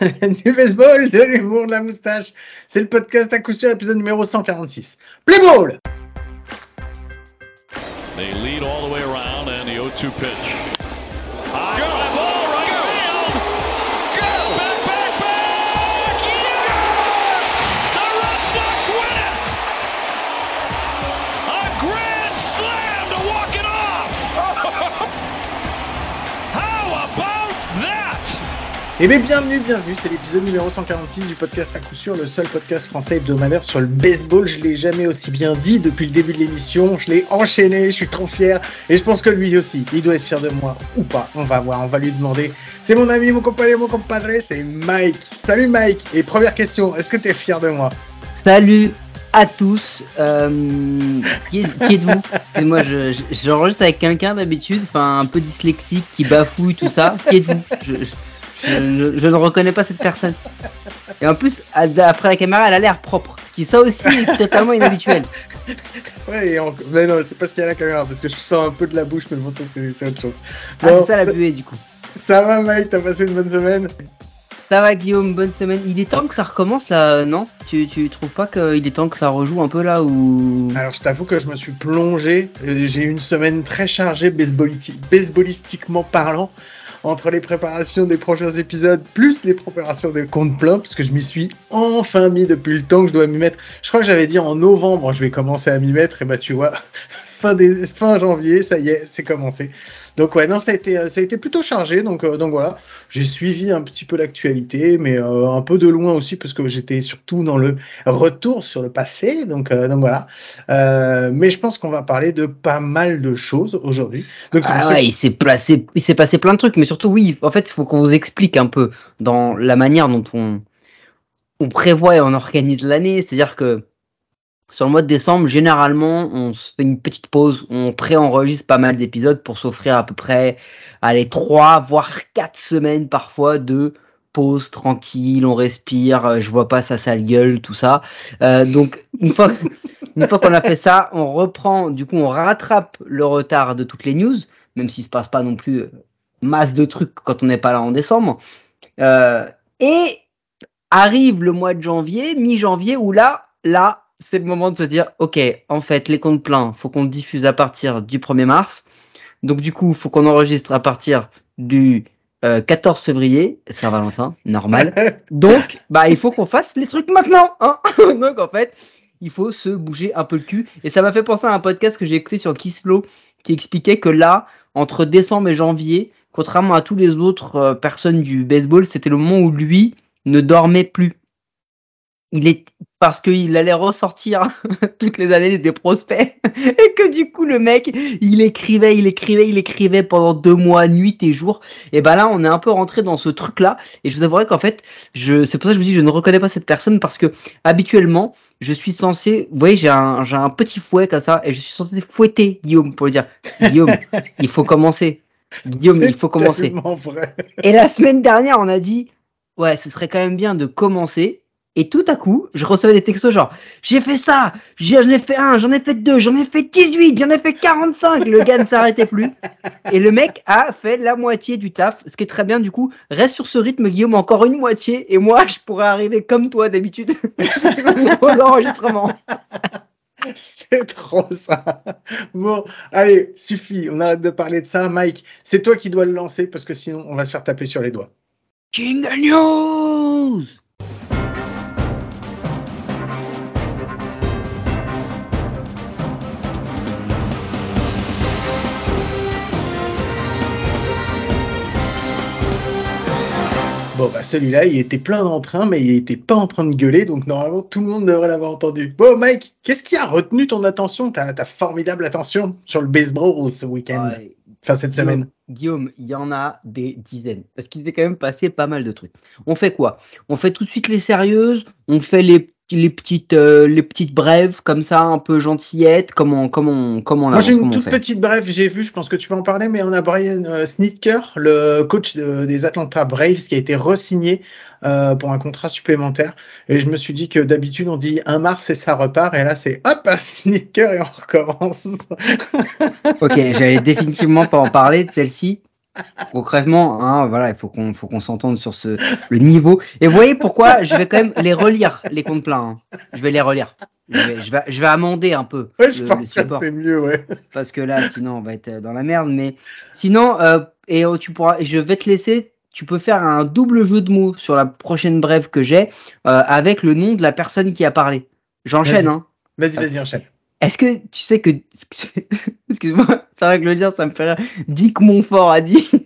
du baseball, de l'humour, de la moustache. C'est le podcast à coup sûr, épisode numéro 146. Play ball! They lead all the way around and the 0-2 pitch. Eh bien, bienvenue, bienvenue, c'est l'épisode numéro 146 du podcast à coup sûr, le seul podcast français hebdomadaire sur le baseball. Je l'ai jamais aussi bien dit depuis le début de l'émission, je l'ai enchaîné, je suis trop fier, et je pense que lui aussi, il doit être fier de moi, ou pas, on va voir, on va lui demander. C'est mon ami, mon compagnon, mon compadre, c'est Mike. Salut Mike, et première question, est-ce que tu es fier de moi? Salut à tous. Euh, qui, êtes-vous? Excusez-moi, j'enregistre avec quelqu'un d'habitude, enfin un peu dyslexique, qui bafouille, tout ça. Qui êtes-vous? Je, ne reconnais pas cette personne. Et en plus, après la caméra, elle a l'air propre. Ce qui, ça aussi, est totalement inhabituel. Ouais, mais non, c'est pas ce qu'il y a la caméra, parce que je sens un peu de la bouche, mais bon, ça, c'est autre chose. ah, c'est ça la buée, du coup. Ça va, Mike T'as passé une bonne semaine? Ça va Guillaume, bonne semaine. Il est temps que ça recommence là, non? Tu, tu trouves pas qu'il est temps que ça rejoue un peu là ou? Alors je t'avoue que je me suis plongé, euh, j'ai eu une semaine très chargée baseballistiquement parlant entre les préparations des prochains épisodes plus les préparations des comptes pleins, parce que je m'y suis enfin mis depuis le temps que je dois m'y mettre. Je crois que j'avais dit en novembre, je vais commencer à m'y mettre, et bah tu vois, fin, janvier, ça y est, c'est commencé. Donc ouais, non, ça a été, ça a été plutôt chargé. Donc, euh, donc voilà, j'ai suivi un petit peu l'actualité, mais euh, un peu de loin aussi parce que j'étais surtout dans le retour sur le passé. Donc, euh, donc voilà. mais je pense qu'on va parler de pas mal de choses aujourd'hui. Donc ah ouais, il s'est placé, il s'est passé plein de trucs, mais surtout oui, en fait, il faut qu'on vous explique un peu dans la manière dont on on prévoit et on organise l'année. C'est-à-dire que sur le mois de décembre, généralement, on se fait une petite pause, on préenregistre pas mal d'épisodes pour s'offrir à peu près, allez, trois, voire quatre semaines parfois de pause tranquille, on respire, euh, je vois pas sa sale gueule, tout ça. Euh, donc, une fois, une fois qu'on a fait ça, on reprend, du coup, on rattrape le retard de toutes les news, même s'il se passe pas non plus euh, masse de trucs quand on n'est pas là en décembre. Euh, et arrive le mois de janvier, mi-janvier, où là, là, c'est le moment de se dire, ok, en fait, les comptes pleins, faut qu'on diffuse à partir du 1er mars. Donc du coup, faut qu'on enregistre à partir du 14 euh, février, Saint-Valentin, normal. Donc, bah, il faut qu'on fasse les trucs maintenant. Hein Donc en fait, il faut se bouger un peu le cul. Et ça m'a fait penser à un podcast que j'ai écouté sur Kissflow qui expliquait que là, entre décembre et janvier, contrairement à tous les autres euh, personnes du baseball, c'était le moment où lui ne dormait plus il est parce qu'il allait ressortir toutes les analyses des prospects. Et que du coup le mec il écrivait il écrivait il écrivait pendant deux mois nuit et jour. Et ben là on est un peu rentré dans ce truc là et je vous avouerai qu'en fait je c'est pour ça que je vous dis je ne reconnais pas cette personne parce que habituellement je suis censé vous voyez j'ai un j'ai un petit fouet comme ça et je suis censé fouetter Guillaume pour lui dire Guillaume il faut commencer. Guillaume il faut commencer. vrai. et la semaine dernière on a dit ouais ce serait quand même bien de commencer et tout à coup, je recevais des textos genre, j'ai fait ça, j'en ai fait un, j'en ai fait deux, j'en ai fait 18, j'en ai fait 45. Le gars ne s'arrêtait plus. Et le mec a fait la moitié du taf, ce qui est très bien. Du coup, reste sur ce rythme, Guillaume, encore une moitié. Et moi, je pourrais arriver comme toi d'habitude aux enregistrements. C'est trop ça. Bon, allez, suffit. On arrête de parler de ça. Mike, c'est toi qui dois le lancer parce que sinon, on va se faire taper sur les doigts. King News! Bon, bah celui-là, il était plein d'entrain, mais il était pas en train de gueuler, donc normalement tout le monde devrait l'avoir entendu. Bon, Mike, qu'est-ce qui a retenu ton attention, ta, ta formidable attention sur le baseball ce week-end, enfin cette semaine? Guillaume, il y en a des dizaines, parce qu'il s'est quand même passé pas mal de trucs. On fait quoi? On fait tout de suite les sérieuses, on fait les les petites euh, les petites brèves comme ça un peu gentillettes comment comment comment Moi j'ai une toute petite brève j'ai vu je pense que tu vas en parler mais on a Brian euh, Snitker le coach des Atlanta Braves qui a été resigné euh, pour un contrat supplémentaire et je me suis dit que d'habitude on dit un mars et ça repart et là c'est hop un Snitker et on recommence. ok j'allais définitivement pas en parler de celle-ci concrètement, hein, voilà, il faut qu'on faut qu'on s'entende sur ce le niveau. Et vous voyez pourquoi je vais quand même les relire les comptes pleins. hein. Je vais les relire. Je vais, je vais, je vais amender un peu. Ouais, je le- pense que c'est mieux, ouais. parce que là, sinon, on va être dans la merde. Mais sinon, euh, et euh, tu pourras, je vais te laisser. Tu peux faire un double jeu de mots sur la prochaine brève que j'ai euh, avec le nom de la personne qui a parlé. J'enchaîne. Vas-y. Hein. Vas-y, vas-y, enchaîne. Est-ce que tu sais que excuse-moi, c'est vrai que le dire, ça me fait rire. Dick Montfort a dit.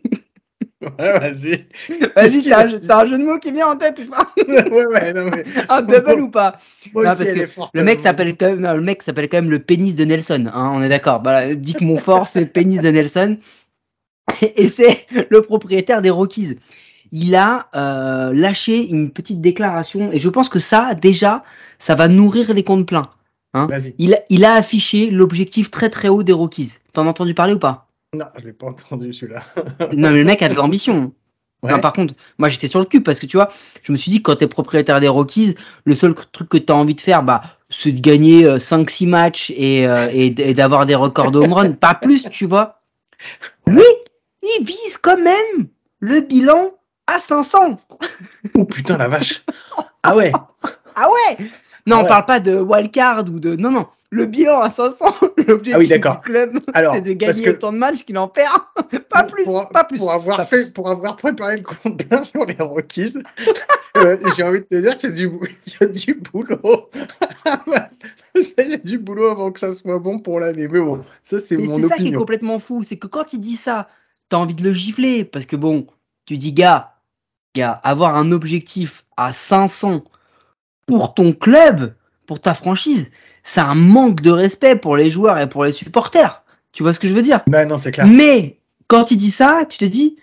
Ouais, vas-y. Vas-y, c'est un, jeu- c'est un jeu de mots qui vient en tête ouais, ouais, non, mais. Un double ou pas? Non, parce que forte. Le mec s'appelle quand même, non, le mec s'appelle quand même le pénis de Nelson, hein, on est d'accord. Voilà, Dick Montfort, c'est le pénis de Nelson. Et c'est le propriétaire des Rockies. Il a euh, lâché une petite déclaration, et je pense que ça, déjà, ça va nourrir les comptes pleins. Vas-y. Il, a- il a affiché l'objectif très très haut des Rockies. T'en as entendu parler ou pas? Non, je l'ai pas entendu celui-là. Non, mais le mec a de l'ambition. Ouais. Par contre, moi j'étais sur le cul parce que tu vois, je me suis dit quand t'es propriétaire des Rockies, le seul truc que t'as envie de faire, bah, c'est de gagner 5-6 matchs et, euh, et d'avoir des records de home run, pas plus, tu vois. Oui, il vise quand même le bilan à 500. Oh putain, la vache. Ah ouais. Ah ouais Non, Ah on ouais. parle pas de wildcard ou de. Non, non, le bilan à 500. L'objectif Ah oui, du club, c'est de gagner que- autant de matchs qu'il en perd. pas pour- plus, pour, pas plus. Pour avoir, fait, plus. pour avoir préparé le compte plein sur les Rockies, euh, j'ai envie de te dire qu'il y, a du bou- il y a du boulot. il y a du boulot avant que ça soit bon pour l'année. Mais bon, ça, c'est mon c'est ça qui est opinion. complètement fou, c'est que quand il dit ça, t'as envie de le gifler, parce que bon, tu dis gars, gars, avoir un objectif à 500 pour ton club, pour ta franchise, c'est un manque de respect pour les joueurs et pour les supporters. Tu vois ce que je veux dire? Non, non, c'est clair. Mais quand il dit ça, tu te dis,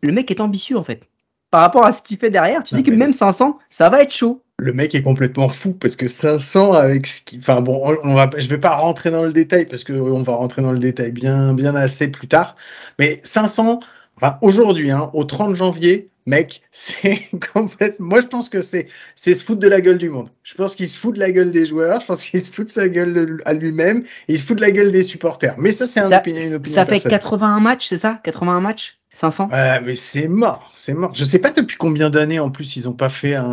le mec est ambitieux en fait. Par rapport à ce qu'il fait derrière, tu Non, dis que même 500, ça va être chaud. Le mec est complètement fou parce que 500 avec ce qui. Enfin bon, on, on va, je vais pas rentrer dans le détail parce que on va rentrer dans le détail bien, bien assez plus tard. Mais 500, enfin, aujourd'hui, hein, au 30 janvier, mec, c'est complètement. Moi, je pense que c'est, c'est se foutre de la gueule du monde. Je pense qu'il se fout de la gueule des joueurs. Je pense qu'il se fout de sa gueule de- à lui-même. Il se fout de la gueule des supporters. Mais ça, c'est un opinion- une opinion ça fait personnelle. 81 matchs, c'est ça? 81 matchs? 500 Ouais, mais c'est mort, c'est mort. Je sais pas depuis combien d'années en plus ils ont pas fait un,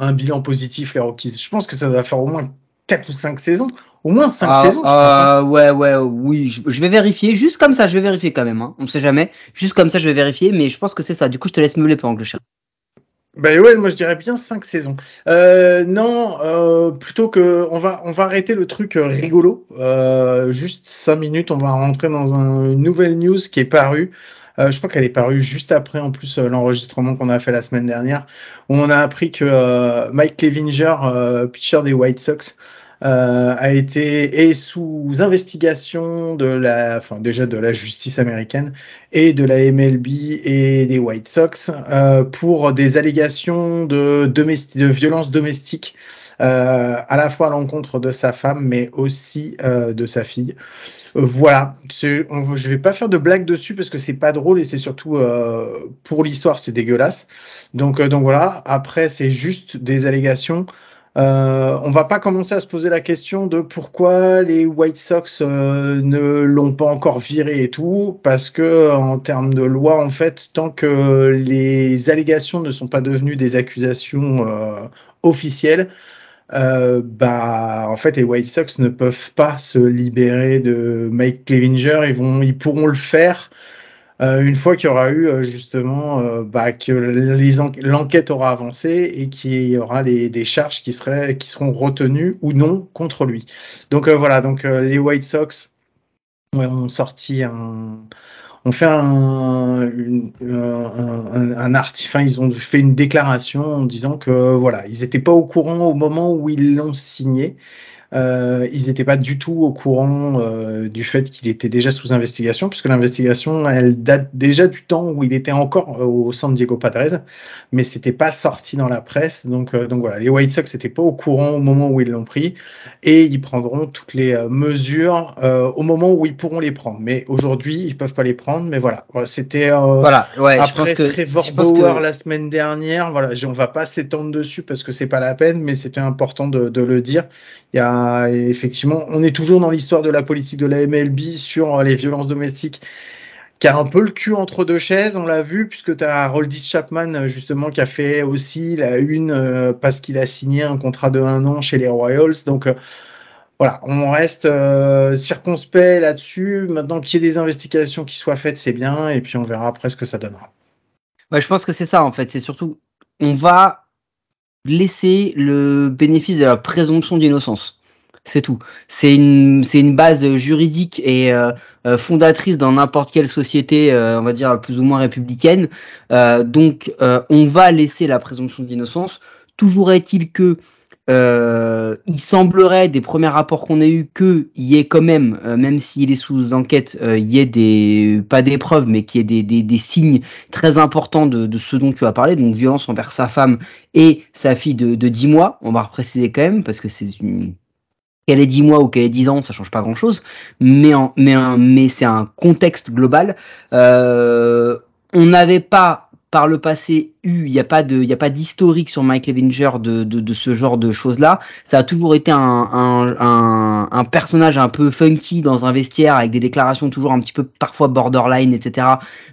un bilan positif les Rockies. Je pense que ça doit faire au moins 4 ou 5 saisons. Au moins 5 Ah, saisons, je pense. euh, ouais, ouais, oui, je, je vais vérifier. Juste comme ça, je vais vérifier quand même. Hein. On sait jamais. Juste comme ça, je vais vérifier, mais je pense que c'est ça. Du coup, je te laisse que je cherche. Ben ouais, moi je dirais bien 5 saisons. Euh, non, euh, plutôt que on va on va arrêter le truc euh, rigolo. Euh, juste 5 minutes, on va rentrer dans un- une nouvelle news qui est parue. Euh, je crois qu'elle est parue juste après en plus euh, l'enregistrement qu'on a fait la semaine dernière, où on a appris que euh, Mike Clevinger, euh, pitcher des White Sox, a été est sous investigation de la, enfin déjà de la justice américaine et de la MLB et des White Sox euh, pour des allégations de, de violence domestique à la fois à l'encontre de sa femme mais aussi euh, de sa fille. Euh, voilà, on, je vais pas faire de blagues dessus parce que c'est pas drôle et c'est surtout euh, pour l'histoire c'est dégueulasse. Donc euh, voilà. Après c'est juste des allégations. Euh, on va pas commencer à se poser la question de pourquoi les White Sox euh, ne l'ont pas encore viré et tout, parce que en termes de loi, en fait, tant que les allégations ne sont pas devenues des accusations euh, officielles, euh, bah en fait les White Sox ne peuvent pas se libérer de Mike Clevinger. Ils vont, ils pourront le faire. euh, une fois qu'il y aura eu euh, justement bah, que l'enquête aura avancé et qu'il y aura les, des charges qui seraient qui seront retenues ou non contre lui. Donc voilà, donc les White Sox ont sorti un ont fait un, une- un, un, un ils ont fait une déclaration en disant que voilà, ils n'étaient pas au courant au moment où ils l'ont signé. Euh, ils n'étaient pas du tout au courant euh, du fait qu'il était déjà sous investigation, puisque l'investigation, elle date déjà du temps où il était encore euh, au San Diego Padres, mais c'était pas sorti dans la presse. Donc, euh, donc voilà, les White Sox n'étaient pas au courant au moment où ils l'ont pris, et ils prendront toutes les mesures au moment où ils pourront les prendre. Mais aujourd'hui, ils peuvent pas les prendre. Mais voilà, Voilà, c'était Voilà, ouais, je pense après que. Trevor je pense Bauer que- la semaine dernière, voilà, on va pas s'étendre dessus parce que c'est pas la peine, mais c'était important de, de le dire. Il y a effectivement, on est toujours dans l'histoire de la politique de la MLB sur euh, les violences domestiques. qui a un peu le cul entre deux chaises, on l'a vu, puisque tu as Roldis Chapman, justement, qui a fait aussi la une parce qu'il a signé un contrat de un an chez les Royals. Donc, voilà, on reste circonspect là-dessus. Maintenant qu'il y ait des investigations qui soient faites, c'est bien, et puis on verra après ce que ça donnera. Ouais, je pense que c'est ça, en fait. C'est surtout, on va laisser le bénéfice de la présomption d'innocence. C'est tout. C'est une, c'est une base juridique et euh, euh, fondatrice dans n'importe quelle société, euh, on va dire plus ou moins républicaine. donc, on va laisser la présomption d'innocence. Toujours est-il que euh, il semblerait des premiers rapports qu'on a eu qu'il y ait quand même, euh, même s'il est sous enquête, euh, il y ait des pas des preuves, mais qu'il y ait des, des, des, signes très importants de, de, ce dont tu as parlé, donc violence envers sa femme et sa fille de, de 10 mois. On va préciser quand même parce que c'est une qu'elle ait 10 mois ou qu'elle ait 10 ans, ça change pas grand chose, mais c'est un contexte global. Euh, on n'avait pas par le passé eu, il n'y a pas de, il a pas d'historique sur Mike Levinger de, de, de, ce genre de choses là. Ça a toujours été un, un, un, un, personnage un peu funky dans un vestiaire avec des déclarations toujours un petit peu parfois borderline, etc.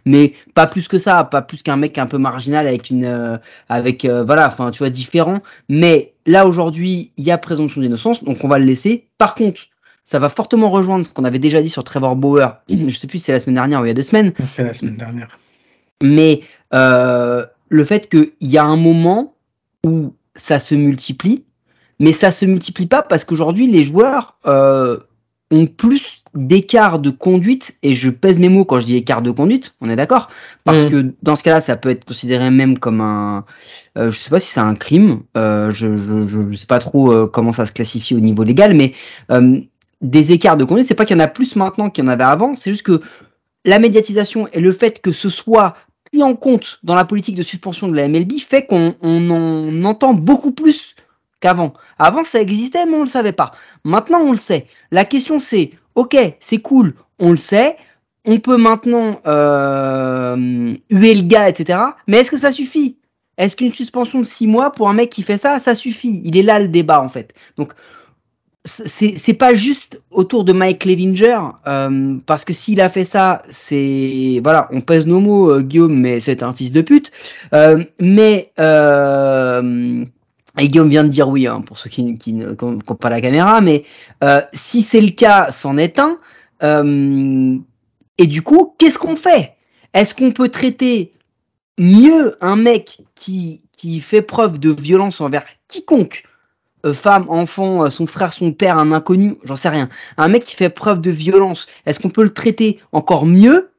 Mais pas plus que ça, pas plus qu'un mec un peu marginal avec une, euh, avec euh, voilà, enfin tu vois différent. Mais là aujourd'hui, il y a présomption d'innocence, donc on va le laisser. Par contre, ça va fortement rejoindre ce qu'on avait déjà dit sur Trevor Bauer. Je sais plus si c'est la semaine dernière ou il y a deux semaines. C'est la semaine dernière. Mais euh, le fait qu'il y a un moment où ça se multiplie, mais ça se multiplie pas parce qu'aujourd'hui les joueurs euh, ont plus d'écart de conduite, et je pèse mes mots quand je dis écart de conduite, on est d'accord Parce mmh. que dans ce cas-là, ça peut être considéré même comme un... Euh, je sais pas si c'est un crime, euh, je, je, je sais pas trop euh, comment ça se classifie au niveau légal, mais des écarts de conduite, c'est pas qu'il y en a plus maintenant qu'il y en avait avant, c'est juste que la médiatisation et le fait que ce soit pris en compte dans la politique de suspension de la MLB fait qu'on on en entend beaucoup plus qu'avant. Avant, ça existait, mais on ne le savait pas. Maintenant, on le sait. La question, c'est, ok, c'est cool, on le sait, on peut maintenant euh, huer le gars, etc. Mais est-ce que ça suffit? Est-ce qu'une suspension de six mois pour un mec qui fait ça, ça suffit? Il est là le débat, en fait. Donc, c'est pas juste autour de Mike Levinger euh, parce que s'il a fait ça c'est voilà on pèse nos mots euh, Guillaume mais c'est un fils de pute. Euh, mais euh, et Guillaume vient de dire oui hein, pour ceux qui, qui ne comptent pas la caméra mais euh, si c'est le cas c'en est un et du coup qu'est-ce qu'on fait? Est-ce qu'on peut traiter mieux un mec qui qui fait preuve de violence envers quiconque euh, femme, enfant, euh, son frère, son père, un inconnu, j'en sais rien. Un mec qui fait preuve de violence, est-ce qu'on peut le traiter encore mieux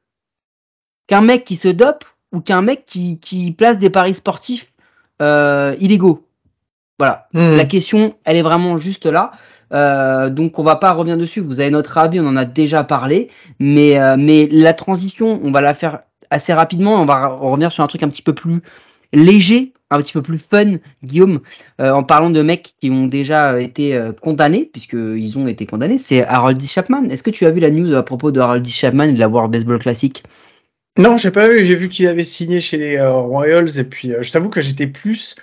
qu'un mec qui se dope ou qu'un mec qui, qui place des paris sportifs euh, illégaux? Voilà. Mmh. La question, elle est vraiment juste là. Euh, donc on va pas revenir dessus. Vous avez notre avis, on en a déjà parlé, mais euh, mais la transition, on va la faire assez rapidement. On va revenir sur un truc un petit peu plus léger un petit peu plus fun, Guillaume, euh, en parlant de mecs qui ont déjà été euh, condamnés, puisqu'ils ont été condamnés, c'est Harold. Chapman. Est-ce que tu as vu la news à propos de Harold. Chapman et de la World Baseball Classic? Non, j'ai pas vu. J'ai vu qu'il avait signé chez les euh, Royals, et puis je t'avoue que j'étais plus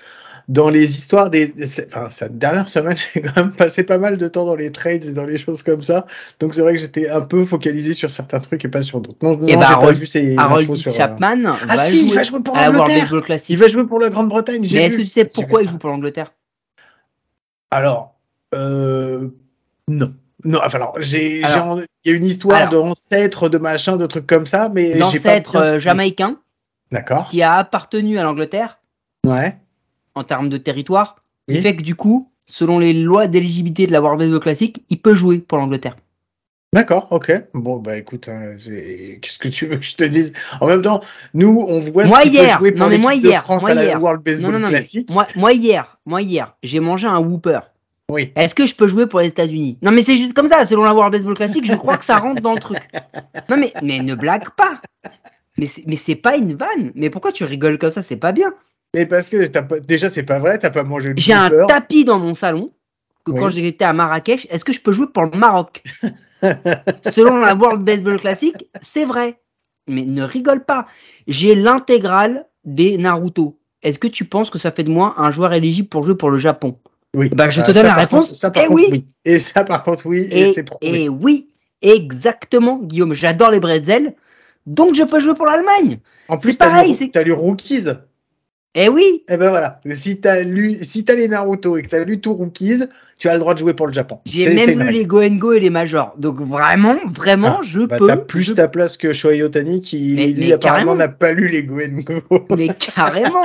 dans les histoires des, enfin, cette dernière semaine, j'ai quand même passé pas mal de temps dans les trades et dans les choses comme ça. Donc c'est vrai que j'étais un peu focalisé sur certains trucs et pas sur d'autres. Non, et non, bah, j'ai pas vu ces Harold sur, Chapman euh... Ah va si, il va jouer pour l'Angleterre. Il va jouer pour la Grande-Bretagne. Mais est-ce que tu sais pourquoi il joue pour l'Angleterre? Alors, euh, non. Non, enfin alors, j'ai, il y a une histoire d'ancêtre, de machin, de trucs comme ça, mais d'ancêtre euh, jamaïcain. D'accord. Qui a appartenu à l'Angleterre. Ouais en termes de territoire, qui oui. fait que du coup, selon les lois d'éligibilité de la World Baseball Classic, il peut jouer pour l'Angleterre. D'accord, ok. Bon, bah écoute, hein, qu'est-ce que tu veux que je te dise? En même temps, nous, on voit moi ce hier, jouer pour non, mais moi hier, France moi à la hier. World Baseball non, non, Classic. Moi, moi hier, moi hier, j'ai mangé un Whooper. Oui. Est-ce que je peux jouer pour les États-Unis? Non, mais c'est juste comme ça. Selon la World Baseball Classic, je crois que ça rentre dans le truc. Non, mais, mais ne blague pas. Mais c'est pas une vanne. Mais pourquoi tu rigoles comme ça? C'est pas bien. Mais parce que pas, déjà, c'est pas vrai, t'as pas mangé le J'ai un tapis dans mon salon que oui. quand j'étais à Marrakech, est-ce que je peux jouer pour le Maroc? Selon la World Baseball Classic, c'est vrai. Mais ne rigole pas. J'ai l'intégrale des Naruto. Est-ce que tu penses que ça fait de moi un joueur éligible pour jouer pour le Japon? Oui. Bah, je te donne la réponse. Contre, ça, par et contre, oui. oui. Et ça, par contre, oui. Et, et oui, exactement, Guillaume. J'adore les bretzels. donc je peux jouer pour l'Allemagne. En plus, C'est t'as pareil, lu, lu Rookies. Eh oui, Eh ben voilà. Si t'as lu, si t'as les Naruto et que t'as lu tout Rookies, tu as le droit de jouer pour le Japon. j'ai même lu les Go and Go et les Majors. Donc vraiment, vraiment, Ah, je Bah, peux. t'as plus je ta place que Shohei Otani qui, Mais- lui, mais apparemment, n'a pas lu les Go and Go. Mais carrément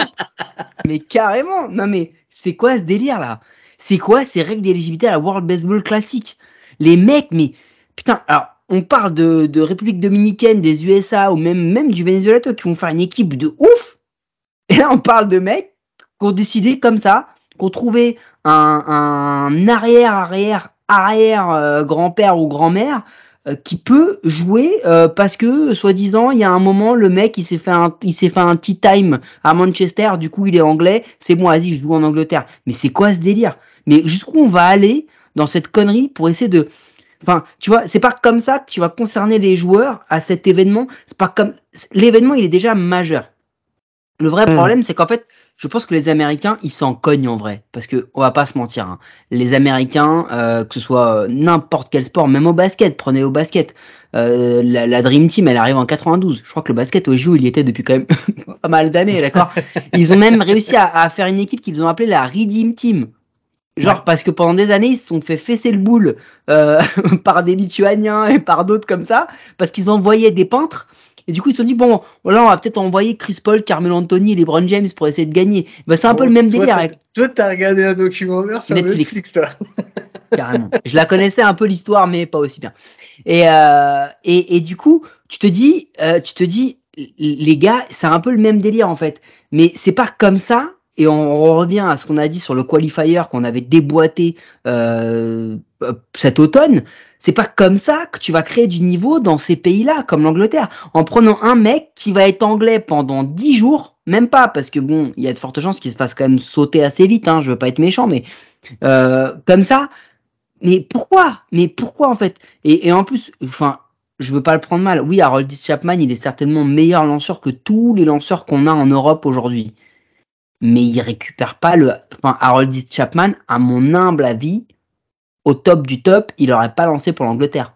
Mais carrément Non mais c'est quoi ce délire là? C'est quoi ces règles d'éligibilité à la World Baseball Classic? Les mecs, mais putain, alors on parle de, de République Dominicaine, des USA ou même, même du Venezuela toi, qui vont faire une équipe de ouf Et là on parle de mecs qui ont décidé comme ça, qui ont trouvé un, un arrière, arrière, arrière euh, ou grand-mère euh, qui peut jouer euh, parce que soi-disant il y a un moment le mec il s'est fait un il s'est fait un tea time à Manchester. Du coup il est anglais. C'est bon vas-y je joue en Angleterre. Mais c'est quoi ce délire? Mais jusqu'où on va aller dans cette connerie pour essayer de enfin tu vois c'est pas comme ça que tu vas concerner les joueurs à cet événement. C'est pas comme l'événement il est déjà majeur le vrai Hmm. problème c'est qu'en fait je pense que les Américains, ils s'en cognent en vrai. Parce que, on va pas se mentir, hein. les Américains, euh, que ce soit euh, n'importe quel sport, même au basket, prenez au basket, euh, la, la Dream Team, elle arrive en 92. Je crois que le basket au JO, il y était depuis quand même pas mal d'années, d'accord? Ils ont même réussi à, à faire une équipe qu'ils ont appelée la Redeem Team. Genre Ouais. parce que pendant des années, ils se sont fait fesser le boule euh, par des Lituaniens et par d'autres comme ça, parce qu'ils envoyaient des peintres. Et du coup, ils se sont dit, bon, là, on va peut-être envoyer Chris Paul, Carmelo Anthony et LeBron James pour essayer de gagner. Bah, c'est un peu le même toi, délire avec Toi, t'as regardé un documentaire sur Netflix. Netflix, toi. carrément. Je la connaissais un peu l'histoire, mais pas aussi bien. Et, euh, et, et du coup, tu te dis, euh, tu te dis, les gars, c'est un peu le même délire en fait. Mais c'est pas comme ça. Et on revient à ce qu'on a dit sur le qualifier qu'on avait déboîté euh, cet automne. C'est pas comme ça que tu vas créer du niveau dans ces pays-là, comme l'Angleterre, en prenant un mec qui va être anglais pendant 10 jours, même pas, parce que bon, il y a de fortes chances qu'il se fasse quand même sauter assez vite. Hein, je veux pas être méchant, mais euh, comme ça, mais pourquoi? Mais pourquoi en fait? Et, et en plus, enfin, je veux pas le prendre mal. Oui, Harold Chapman, il est certainement meilleur lanceur que tous les lanceurs qu'on a en Europe aujourd'hui. Mais il récupère pas le. Enfin, Harold Chapman, à mon humble avis, au top du top, il aurait pas lancé pour l'Angleterre.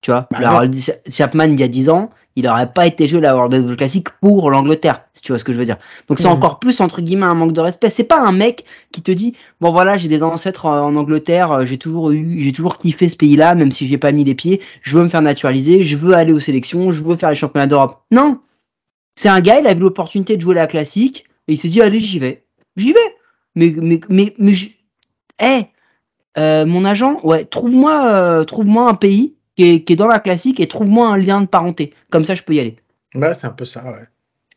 Tu vois, Bah le. Harold Chapman, il y a 10 ans, il aurait pas été joué la World Baseball Classic pour l'Angleterre, si tu vois ce que je veux dire. Donc c'est Mhm. encore plus entre guillemets un manque de respect. C'est pas un mec qui te dit bon voilà j'ai des ancêtres euh, en Angleterre, euh, j'ai toujours eu, j'ai toujours kiffé ce pays-là, même si j'ai pas mis les pieds. Je veux me faire naturaliser, je veux aller aux sélections, je veux faire les championnats d'Europe. Non, c'est un gars, il a vu l'opportunité de jouer la classique et il s'est dit allez j'y vais, j'y vais. Mais mais mais mais je- Eh, euh, mon agent, ouais, trouve-moi euh, trouve-moi un pays qui est, qui est dans la classique et trouve-moi un lien de parenté. Comme ça je peux y aller. Bah, c'est un peu ça, ouais.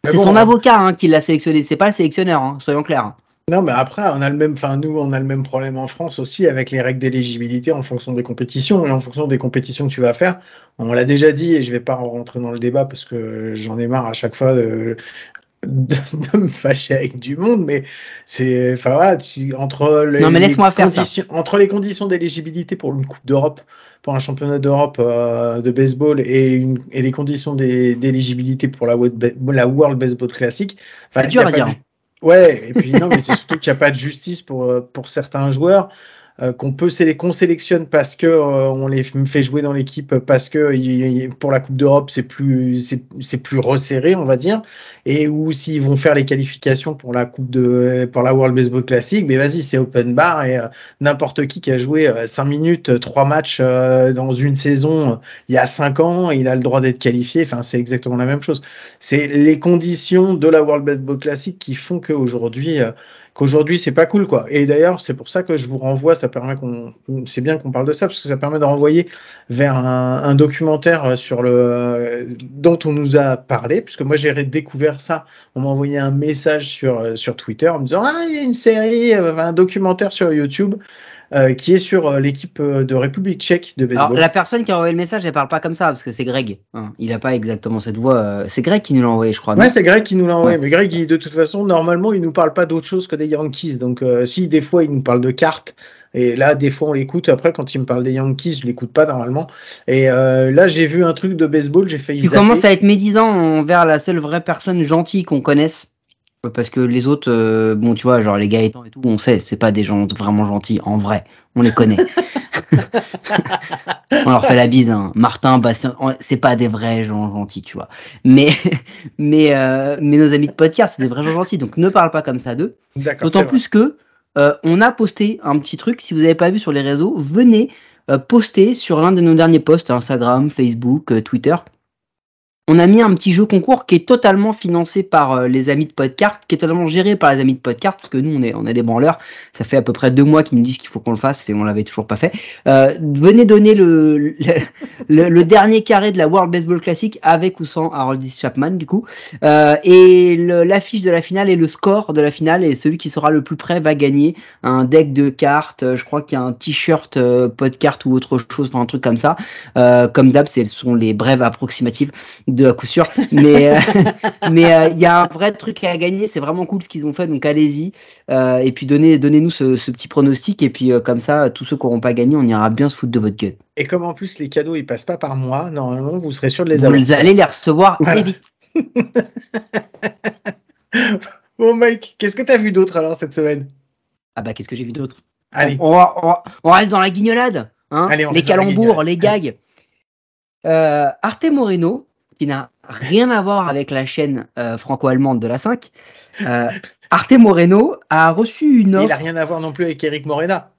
C'est bon, son hein. avocat hein, qui l'a sélectionné, c'est pas le sélectionneur, hein, soyons clairs. Non, mais après, on a le même, enfin, nous, on a le même problème en France aussi avec les règles d'éligibilité en fonction des compétitions et en fonction des compétitions que tu vas faire. On l'a déjà dit et je vais pas rentrer dans le débat parce que j'en ai marre à chaque fois de, de, de me fâcher avec du monde, mais c'est, enfin voilà, tu- entre les, Non, mais laisse-moi les faire ça. conditions, entre les conditions d'éligibilité pour une Coupe d'Europe, pour un championnat d'Europe euh, de baseball et, une, et les conditions d'éligibilité pour la, la World Baseball Classic, C'est dur à dire. Ouais, et puis non, mais c'est surtout qu'il n'y a pas de justice pour, euh, pour certains joueurs, euh, qu'on peut qu'on sélectionne parce que euh, on les fait jouer dans l'équipe, parce que pour la Coupe d'Europe c'est plus c'est plus resserré, on va dire, et ou s'ils vont faire les qualifications pour la Coupe de pour la World Baseball Classic, mais vas-y c'est open bar et euh, n'importe qui qui a joué 5 minutes, 3 matchs dans une saison il y a 5 ans, il a le droit d'être qualifié. Enfin c'est exactement la même chose c'est les conditions de la World Baseball Classic qui font qu'aujourd'hui, qu'aujourd'hui c'est pas cool quoi. Et d'ailleurs c'est pour ça que je vous renvoie, ça permet qu'on, c'est bien qu'on parle de ça parce que ça permet de renvoyer vers un, documentaire sur le dont on nous a parlé, puisque moi j'ai découvert ça. On m'a envoyé un message sur euh, sur Twitter en me disant ah il y a une série, euh, un documentaire sur YouTube. Euh, qui est sur euh, l'équipe euh, de République tchèque de baseball. Alors, la personne qui a envoyé le message, elle parle pas comme ça, parce que c'est Greg. hein. Il a pas exactement cette voix. C'est Greg qui nous l'a envoyé, je crois. Ouais, c'est Greg qui nous l'a envoyé. Ouais. Mais Greg, il- de toute façon, normalement, il nous parle pas d'autre chose que des Yankees. Donc, euh, si des fois, il nous parle de cartes, et là, des fois, on l'écoute. Après, quand il me parle des Yankees, je l'écoute pas normalement. Et euh, là, j'ai vu un truc de baseball, j'ai failli tu zapper. commences à être médisant envers la seule vraie personne gentille qu'on connaisse. Parce que les autres, euh, bon, tu vois, genre les Gaëtans et tout, on sait, c'est pas des gens vraiment gentils, en vrai. On les connaît. on leur fait la bise. Hein. Martin, Bastien, c'est pas des vrais gens gentils, tu vois. Mais, mais, euh, mais nos amis de podcast, c'est des vrais gens gentils. Donc ne parle pas comme ça d'eux. D'autant plus que euh, on a posté un petit truc. Si vous n'avez pas vu sur les réseaux, venez poster sur l'un de nos derniers posts Instagram, Facebook, Twitter on a mis un petit jeu concours qui est totalement financé par euh, les amis de Podcart, qui est totalement géré par les amis de Podcart, parce que nous, on est, on a des branleurs. Ça fait à peu près deux mois qu'ils nous disent qu'il faut qu'on le fasse et on l'avait toujours pas fait. Euh, venez donner le le, dernier carré de la World Baseball Classic avec ou sans Harold Chapman, du coup. Euh, et l'affiche de la finale et le score de la finale, et celui qui sera le plus près va gagner un deck de cartes. Je crois qu'il y a un t-shirt euh, Podcart ou autre chose, enfin un truc comme ça. Euh, comme d'hab, ce sont les brèves approximatives de à coup sûr. Mais euh, mais euh, il y a un vrai truc à gagner. C'est vraiment cool ce qu'ils ont fait. Donc allez-y. Euh, et puis donnez donnez-nous ce, petit pronostic. Et puis comme ça, tous ceux qui n'auront pas gagné, on ira bien se foutre de votre gueule. Et comme en plus les cadeaux ils passent pas par moi, normalement vous serez sûr de les avoir. Vous allez les recevoir très vite. bon Mike, qu'est-ce que tu as vu d'autre alors cette semaine? Ah bah qu'est-ce que j'ai vu d'autre? Allez. On, on, reste dans la guignolade. Hein? Les calembours, les gags. Arte Moreno, qui n'a rien à voir avec la chaîne euh, franco-allemande de la 5. Euh, Arte Moreno a reçu une offre. Il n'a rien à voir non plus avec Eric Morena.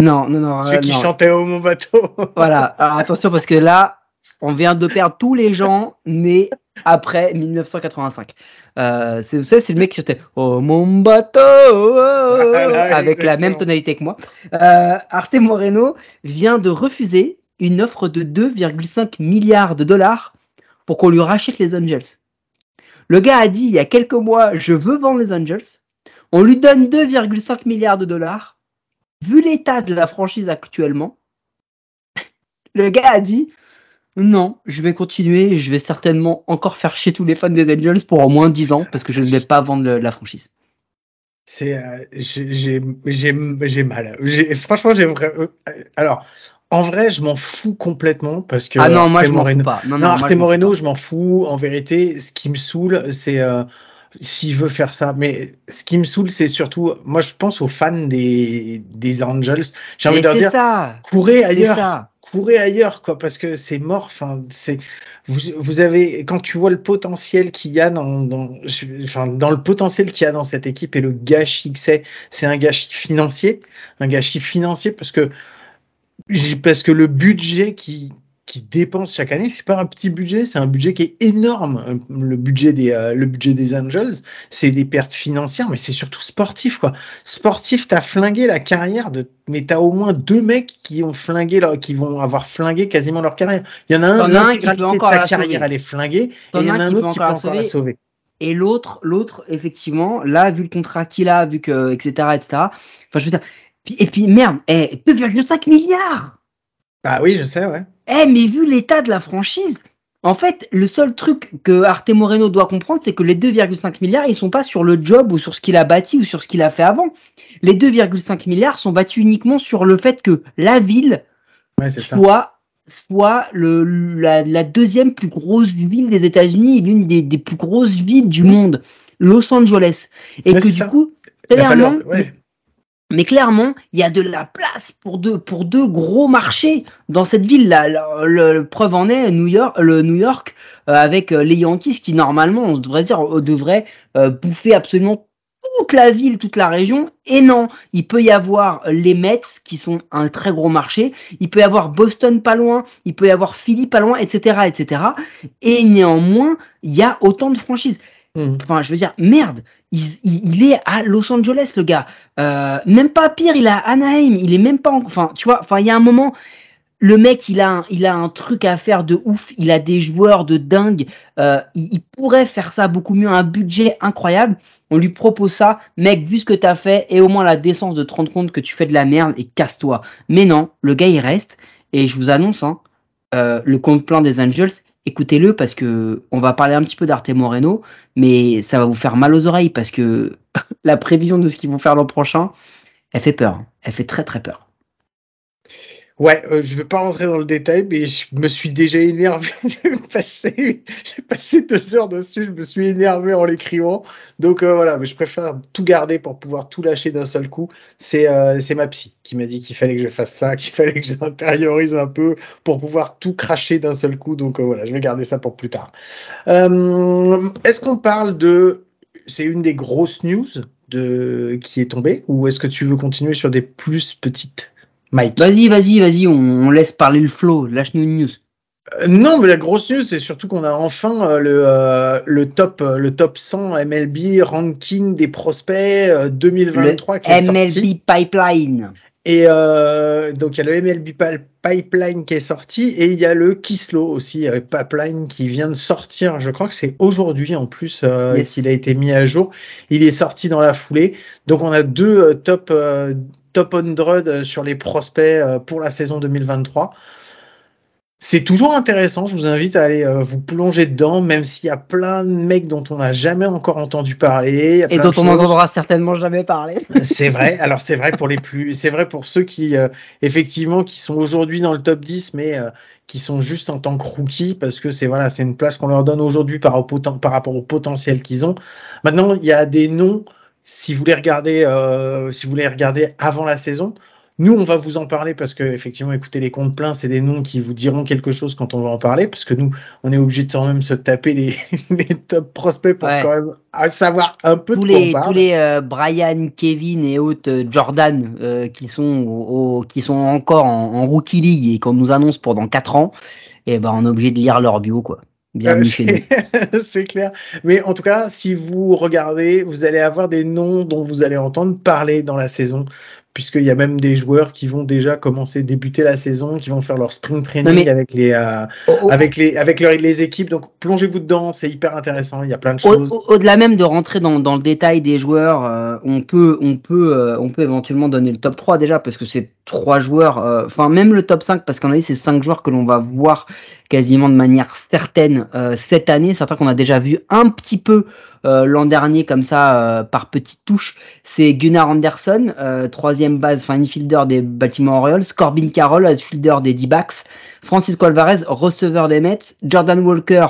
Non, non, non. Celui qui chantait au mon bateau. voilà. Alors attention parce que là, on vient de perdre tous les gens nés après 1985. Euh, c'est, c'est le mec qui chantait Oh mon bateau avec la même tonalité que moi. Euh, Arte Moreno vient de refuser une offre de 2,5 milliards de dollars pour qu'on lui rachète les Angels. Le gars a dit il y a quelques mois, je veux vendre les Angels. On lui donne 2,5 milliards de dollars. Vu l'état de la franchise actuellement, le gars a dit non, je vais continuer je vais certainement encore faire chier tous les fans des Angels pour au moins 10 ans parce que je ne vais pas vendre la franchise. C'est, euh, j'ai mal. Franchement, j'aimerais. Euh, alors, en vrai, je m'en fous complètement parce que. Ah non, moi je m'en fous pas. Non, non, Arte Moreno, je m'en fous. En vérité, ce qui me saoule, c'est euh, s'il veut faire ça. Mais ce qui me saoule, c'est surtout, moi, je pense aux fans des, des Angels. J'ai envie de leur dire, ça. courez ailleurs. Ça. Courez ailleurs, quoi, parce que c'est mort. Enfin, c'est vous, vous avez quand tu vois le potentiel qu'il y a dans, dans enfin, dans le potentiel qu'il y a dans cette équipe et le gâchis que c'est, c'est un gâchis financier, un gâchis financier parce que parce que le budget qui, qui dépense chaque année, c'est pas un petit budget, c'est un budget qui est énorme. Le budget des, euh, le budget des Angels, c'est des pertes financières, mais c'est surtout sportif, quoi. Sportif, t'as flingué la carrière de, mais t'as au moins deux mecs qui ont flingué leur, qui vont avoir flingué quasiment leur carrière. Il y en a un, l'intégralité de sa carrière, elle est flinguée, et il y en a un autre qui peut encore la sauver. Et l'autre, l'autre, effectivement, là, vu le contrat qu'il a, vu que, etc., etc. Enfin, je veux dire, et puis merde, eh, 2,5 milliards Bah oui, je sais, ouais. Eh, mais vu l'état de la franchise, en fait, le seul truc que Arte Moreno doit comprendre, c'est que les 2,5 milliards, ils sont pas sur le job ou sur ce qu'il a bâti ou sur ce qu'il a fait avant. Les 2,5 milliards sont bâtis uniquement sur le fait que la ville soit, soit le, la, deuxième plus grosse ville des États-Unis et l'une des, plus grosses villes du monde, Los Angeles. Et que du coup, clairement, mais clairement, il y a de la place pour deux, pour deux gros marchés dans cette ville-là. Le, preuve en est New York, le New York euh, avec euh, les Yankees qui normalement, on devrait dire, euh, devrait bouffer absolument toute la ville, toute la région. Et non, il peut y avoir les Mets qui sont un très gros marché. Il peut y avoir Boston pas loin. Il peut y avoir Philly pas loin, etc., etc. Et néanmoins, il y a autant de franchises. Mmh. Enfin, je veux dire, merde, il, est à Los Angeles, le gars. Euh, même pas pire, il est à Anaheim. Il est même pas. Enfin, tu vois, enfin, il y a un moment. Le mec, il a, un, il a un truc à faire de ouf. Il a des joueurs de dingue. Euh, il, pourrait faire ça beaucoup mieux. Un budget incroyable. On lui propose ça. Mec, vu ce que t'as fait, et au moins la décence de te rendre compte que tu fais de la merde et casse-toi. Mais non, le gars, il reste. Et je vous annonce, hein, euh, le compte plein des Angels, écoutez-le parce que on va parler un petit peu d'Arte Moreno, mais ça va vous faire mal aux oreilles parce que la prévision de ce qu'ils vont faire l'an prochain, elle fait peur. Elle fait très très peur. Ouais, euh, je vais pas rentrer dans le détail, mais je me suis déjà énervé. j'ai passé, deux heures dessus. Je me suis énervé en l'écrivant. Donc euh, voilà, mais je préfère tout garder pour pouvoir tout lâcher d'un seul coup. C'est euh, ma psy qui m'a dit qu'il fallait que je fasse ça, qu'il fallait que j'intériorise un peu pour pouvoir tout cracher d'un seul coup. Donc euh, voilà, je vais garder ça pour plus tard. Euh, Est-ce qu'on parle de c'est une des grosses news de qui est tombée ou est-ce que tu veux continuer sur des plus petites? Mike Vas-y, vas-y, vas-y, on, on laisse parler le flow. Lâche-nous une news. Euh, non, mais la grosse news, c'est surtout qu'on a enfin euh, le, euh, le top euh, le top 100 MLB ranking des prospects euh, 2023 qui est MLB sorti. Pipeline. Et euh, donc il y a le MLB Pi- Pipeline qui est sorti et il y a le Kislo aussi euh, Pipeline qui vient de sortir. Je crois que c'est aujourd'hui en plus euh, Yes. qu'il a été mis à jour. Il est sorti dans la foulée. Donc on a deux euh, top euh, top 100 euh, sur les prospects euh, pour la saison 2023. C'est toujours intéressant, je vous invite à aller euh, vous plonger dedans, même s'il y a plein de mecs dont on n'a jamais encore entendu parler. Et dont on n'entendra certainement jamais parler. C'est vrai. Alors c'est vrai pour les plus, c'est vrai pour ceux qui euh, effectivement qui sont aujourd'hui dans le top 10, mais euh, qui sont juste en tant que rookie parce que c'est voilà, c'est une place qu'on leur donne aujourd'hui par, par rapport au potentiel qu'ils ont. Maintenant, il y a des noms. Si vous les regardez, euh, si vous les regardez avant la saison, nous on va vous en parler parce que effectivement, écoutez les comptes pleins, c'est des noms qui vous diront quelque chose quand on va en parler parce que nous, on est obligé de quand même se taper les, les top prospects pour Ouais. quand même savoir un peu tous de quoi les, on parle. tous les euh, Brian, Kevin et autres euh, Jordan euh, qui, sont au- au- qui sont encore en, en rookie league et qu'on nous annonce pour dans 4 ans, et ben on est obligé de lire leur bio quoi. Bienvenue Euh, chez nous. c'est- c'est clair. Mais en tout cas, si vous regardez, vous allez avoir des noms dont vous allez entendre parler dans la saison, puisqu'il y a même des joueurs qui vont déjà commencer, débuter la saison, qui vont faire leur spring training mais- avec les, euh, avec les, avec leur- les équipes. Donc plongez-vous dedans, c'est hyper intéressant. Il y a plein de choses. au- Au-delà même de rentrer dans, dans le détail des joueurs, euh, on peut on peut euh, on peut éventuellement donner le top 3 déjà parce que c'est trois joueurs, enfin même le top 5 parce qu'en a c'est cinq joueurs que l'on va voir quasiment de manière certaine cette année, certains qu'on a déjà vu un petit peu euh, l'an dernier comme ça euh, par petites touches. C'est Gunnar Anderson, euh, troisième base, enfin infielder des Baltimore Orioles, Corbin Carroll, outfielder des D-backs, Francisco Alvarez, receveur des Mets, Jordan Walker,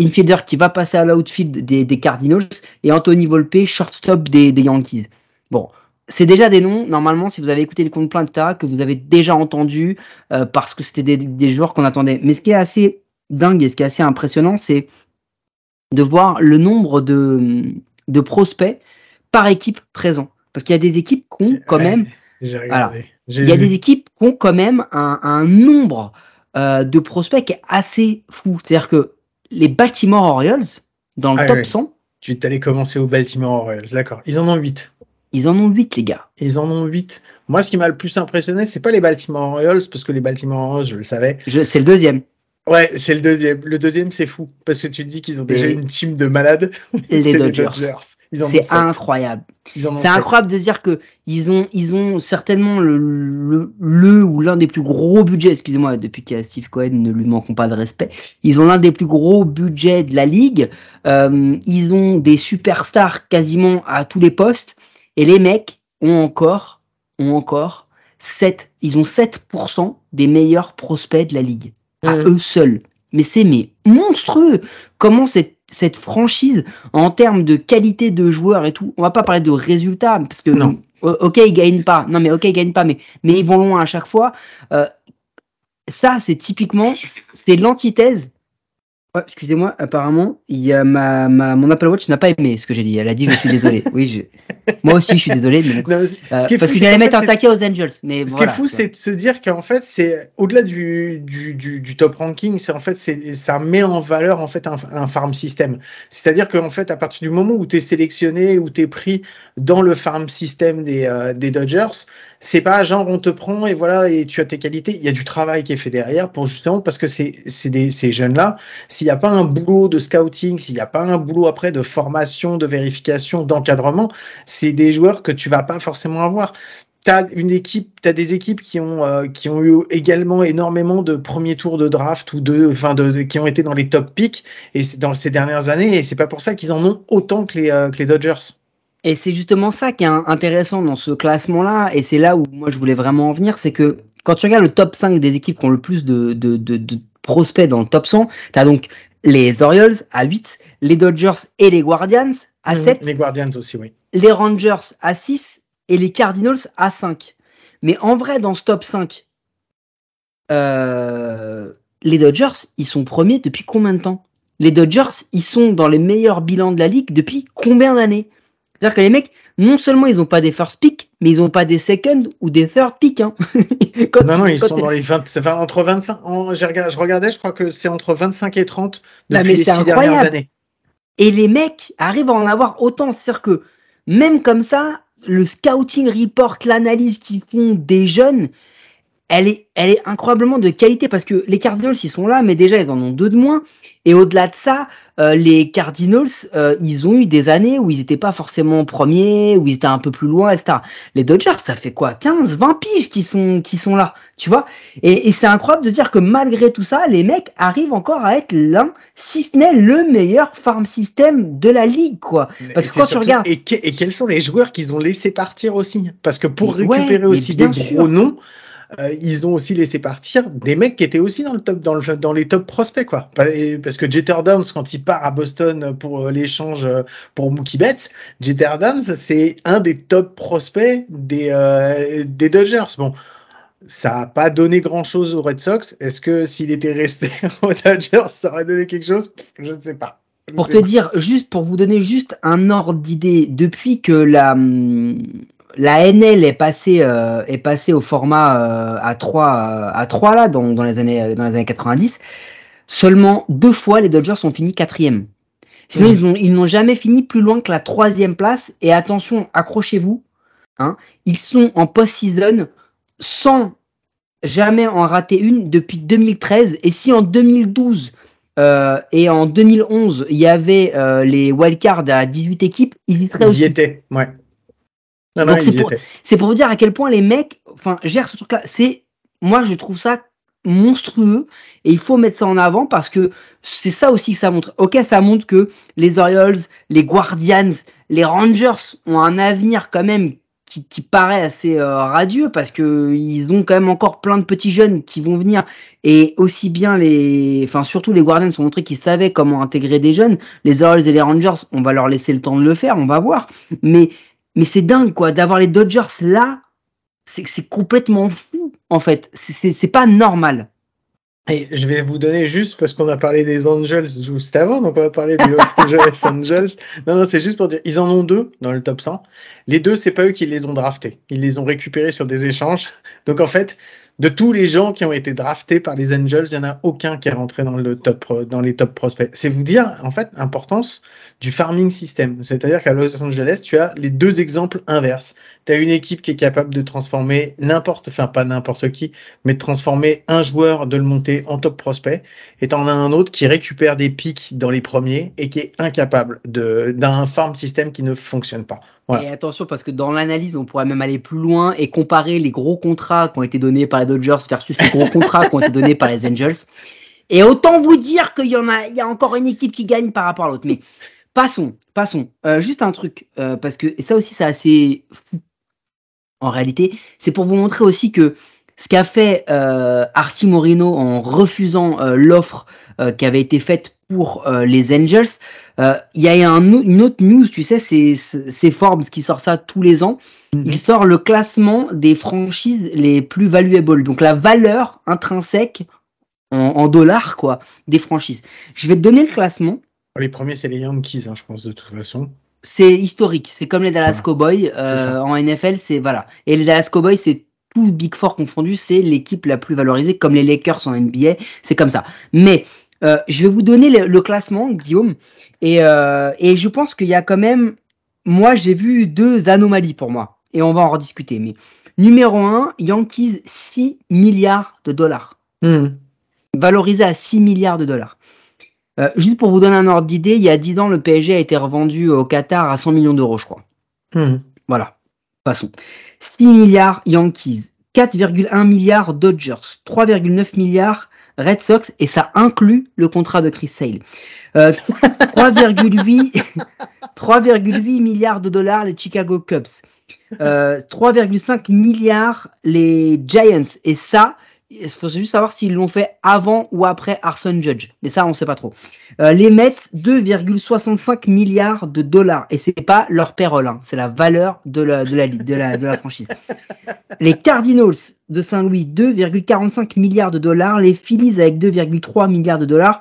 infielder qui va passer à l'outfield des, Cardinals et Anthony Volpe, shortstop des, Yankees. Bon, c'est déjà des noms, normalement, si vous avez écouté les comptes plein, etc., que vous avez déjà entendu euh, parce que c'était des, des joueurs qu'on attendait. Mais ce qui est assez dingue et ce qui est assez impressionnant, c'est de voir le nombre de, de prospects par équipe présent. Parce qu'il y a des équipes qui ont quand même J'ai regardé. J'ai il y a des équipes qui ont quand même un, un nombre euh, de prospects qui est assez fou. C'est-à-dire que les Baltimore Orioles, dans le Ah top oui. 100, Tu t'allais commencer au Baltimore Orioles, d'accord. Ils en ont 8. ils en ont 8, les gars. Ils en ont 8. Moi, ce qui m'a le plus impressionné, c'est pas les Baltimore Orioles, parce que les Baltimore Orioles, je le savais. C'est le deuxième. Ouais, c'est le deuxième. Le deuxième, c'est fou, parce que tu te dis qu'ils ont déjà une team de malades. Les Dodgers. C'est incroyable. C'est incroyable de dire que ils ont, ils ont certainement le, le, le ou l'un des plus gros budgets, excusez-moi, depuis qu'il y a Steve Cohen, ne lui manquons pas de respect. Ils ont l'un des plus gros budgets de la ligue. Euh, ils ont des superstars quasiment à tous les postes. Et les mecs ont encore, ont encore 7, ils ont 7% des meilleurs prospects de la ligue. À Mhm. eux seuls. Mais c'est mais monstrueux. Comment cette, cette franchise, en termes de qualité de joueurs et tout, on va pas parler de résultats, parce que Non. ok, ils gagnent pas. Non, mais ok, ils gagnent pas, mais, mais ils vont loin à chaque fois. Euh, ça, c'est typiquement, c'est l'antithèse. Ouais, excusez-moi, apparemment, il y a ma, ma, mon Apple Watch n'a pas aimé ce que j'ai dit. Elle a dit je suis désolé. Oui, je, moi aussi je suis désolé, mais. Non, Euh, parce fou, que j'allais mettre un taquet aux Angels, mais Ce voilà. qui est fou, c'est de se dire qu'en fait, c'est au-delà du, du, du, du top ranking, c'est en fait, ça met en valeur en fait un, un farm system. C'est-à-dire qu'en fait, à partir du moment où tu es sélectionné, où tu es pris dans le farm system des, euh, des Dodgers, c'est pas genre on te prend et voilà et tu as tes qualités. Il y a du travail qui est fait derrière pour justement parce que c'est ces jeunes là. S'il n'y a pas un boulot de scouting, s'il n'y a pas un boulot après de formation, de vérification, d'encadrement, c'est des joueurs que tu vas pas forcément avoir. T'as une équipe, t'as des équipes qui ont euh, qui ont eu également énormément de premiers tours de draft ou de, enfin de, de- qui ont été dans les top picks et dans ces dernières années et c'est pas pour ça qu'ils en ont autant que les euh, que les Dodgers. Et c'est justement ça qui est intéressant dans ce classement-là, et c'est là où moi je voulais vraiment en venir, c'est que quand tu regardes le top 5 des équipes qui ont le plus de, de, de, de prospects dans le top 100, tu as donc les Orioles à 8, les Dodgers et les Guardians à 7. Les Guardians aussi, oui. Les Rangers à 6 et les Cardinals à 5. Mais en vrai, dans ce top 5, euh, les Dodgers, ils sont premiers depuis combien de temps? Les Dodgers, ils sont dans les meilleurs bilans de la ligue depuis combien d'années? C'est-à-dire que les mecs, non seulement ils n'ont pas des first picks, mais ils n'ont pas des second ou des third picks. Hein. non, non, ils sont dans les 20, enfin, entre 25, en, je regardais, je crois que c'est entre 25 et 30 depuis les six dernières années. Et les mecs arrivent à en avoir autant. C'est-à-dire que même comme ça, le scouting report, l'analyse qu'ils font des jeunes, elle est, elle est incroyablement de qualité parce que les Cardinals, ils sont là, mais déjà, ils en ont deux de moins. Et au-delà de ça, euh, les Cardinals, euh, ils ont eu des années où ils n'étaient pas forcément premiers, où ils étaient un peu plus loin, etc. Les Dodgers, ça fait quoi? 15, 20 piges qui sont, qui sont là, tu vois? Et, et c'est incroyable de dire que malgré tout ça, les mecs arrivent encore à être l'un, si ce n'est le meilleur farm system de la ligue, quoi. Parce que quand tu regardes... Et, et, quels sont les joueurs qu'ils ont laissé partir aussi? Parce que pour récupérer aussi des gros noms euh, ils ont aussi laissé partir des mecs qui étaient aussi dans le top, dans, le, dans les top prospects, quoi. Parce que Jeter Downs, quand il part à Boston pour euh, l'échange euh, pour Mookie Betts, Jeter Downs, c'est un des top prospects des, Dodgers. Bon, ça n'a pas donné grand chose aux Red Sox. Est-ce que s'il était resté aux Dodgers, ça aurait donné quelque chose? Je ne sais pas. Pour te dire, juste pour vous donner juste un ordre d'idée, depuis que la, hum, la NL est passée euh, est passée au format euh, à 3 euh, à 3 là dans, dans, les années dans les années 90. Seulement deux fois les Dodgers ont fini quatrième. Sinon mmh. ils ont ils n'ont jamais fini plus loin que la troisième place et attention accrochez-vous hein, ils sont en post-season sans jamais en rater une depuis 2013 et si en 2012 euh, et en 2011 il y avait les wildcards à 18 équipes ils y seraient ils aussi. y étaient ouais donc c'est pour, vous dire à quel point les mecs, enfin, gèrent ce truc-là. C'est, moi, je trouve ça monstrueux et il faut mettre ça en avant parce que c'est ça aussi que ça montre. Ok, ça montre que les Orioles, les Guardians, les Rangers ont un avenir quand même qui, qui paraît assez euh, radieux parce que ils ont quand même encore plein de petits jeunes qui vont venir et aussi bien les, enfin surtout les Guardians ont montré qu'ils savaient comment intégrer des jeunes. Les Orioles et les Rangers, on va leur laisser le temps de le faire, on va voir. Mais mais c'est dingue, quoi, d'avoir les Dodgers là, c'est complètement fou, en fait. C'est pas normal. Et je vais vous donner juste, parce qu'on a parlé des Angels juste avant, donc on va parler des Los Angeles Angels. Non, non, c'est juste pour dire, ils en ont deux dans le top 100. Les deux, c'est pas eux qui les ont draftés. Ils les ont récupérés sur des échanges. Donc en fait, de tous les gens qui ont été draftés par les Angels, il n'y en a aucun qui est rentré dans, le top, dans les top prospects. C'est vous dire, en fait, l'importance du farming system. C'est-à-dire qu'à Los Angeles, tu as les deux exemples inverses. Tu as une équipe qui est capable de transformer n'importe, enfin pas n'importe qui, mais de transformer un joueur, de le monter en top prospect, et tu en as un autre qui récupère des pics dans les premiers et qui est incapable d'un farm system qui ne fonctionne pas. Et attention, parce que dans l'analyse, on pourrait même aller plus loin et comparer les gros contrats qui ont été donnés par les Dodgers versus les gros contrats qui ont été donnés par les Angels. Et autant vous dire qu'il y en a, il y a encore une équipe qui gagne par rapport à l'autre. Passons, passons. Euh, juste un truc, euh, parce que et ça aussi c'est assez fou en réalité. C'est pour vous montrer aussi que ce qu'a fait euh, Artie Morino en refusant euh, l'offre euh, qui avait été faite pour euh, les Angels, il y a un, une autre news, tu sais, c'est Forbes qui sort ça tous les ans. Mm -hmm. Il sort le classement des franchises les plus valuables, donc la valeur intrinsèque en, en dollars quoi des franchises. Je vais te donner le classement. Les premiers, c'est les Yankees, hein, je pense, de toute façon. C'est historique. C'est comme les Dallas voilà. Cowboys. Euh, en NFL, c'est. Voilà. Et les Dallas Cowboys, c'est tout Big Four confondu, c'est l'équipe la plus valorisée, comme les Lakers en NBA. C'est comme ça. Mais euh, je vais vous donner le, le classement, Guillaume. Et, euh, et je pense qu'il y a quand même. Moi, j'ai vu deux anomalies pour moi. Et on va en rediscuter. Mais numéro 1, Yankees, 6 milliards de dollars. Mmh. Valorisé à 6 milliards de dollars. Euh, juste pour vous donner un ordre d'idée, il y a 10 ans, le PSG a été revendu au Qatar à 100 millions d'euros, je crois. Mmh. Voilà. Passons. 6 milliards Yankees, 4,1 milliards Dodgers, 3,9 milliards Red Sox et ça inclut le contrat de Chris Sale. Euh, 3,8 3,8 milliards de dollars les Chicago Cubs. Euh, 3,5 milliards les Giants et ça il faut juste savoir s'ils l'ont fait avant ou après Arson Judge. Mais ça, on sait pas trop. Euh, les Mets, 2,65 milliards de dollars. Et c'est pas leur payroll, hein. c'est la valeur de la, de la, de la, de la franchise. Les Cardinals de Saint-Louis, 2,45 milliards de dollars. Les Phillies avec 2,3 milliards de dollars.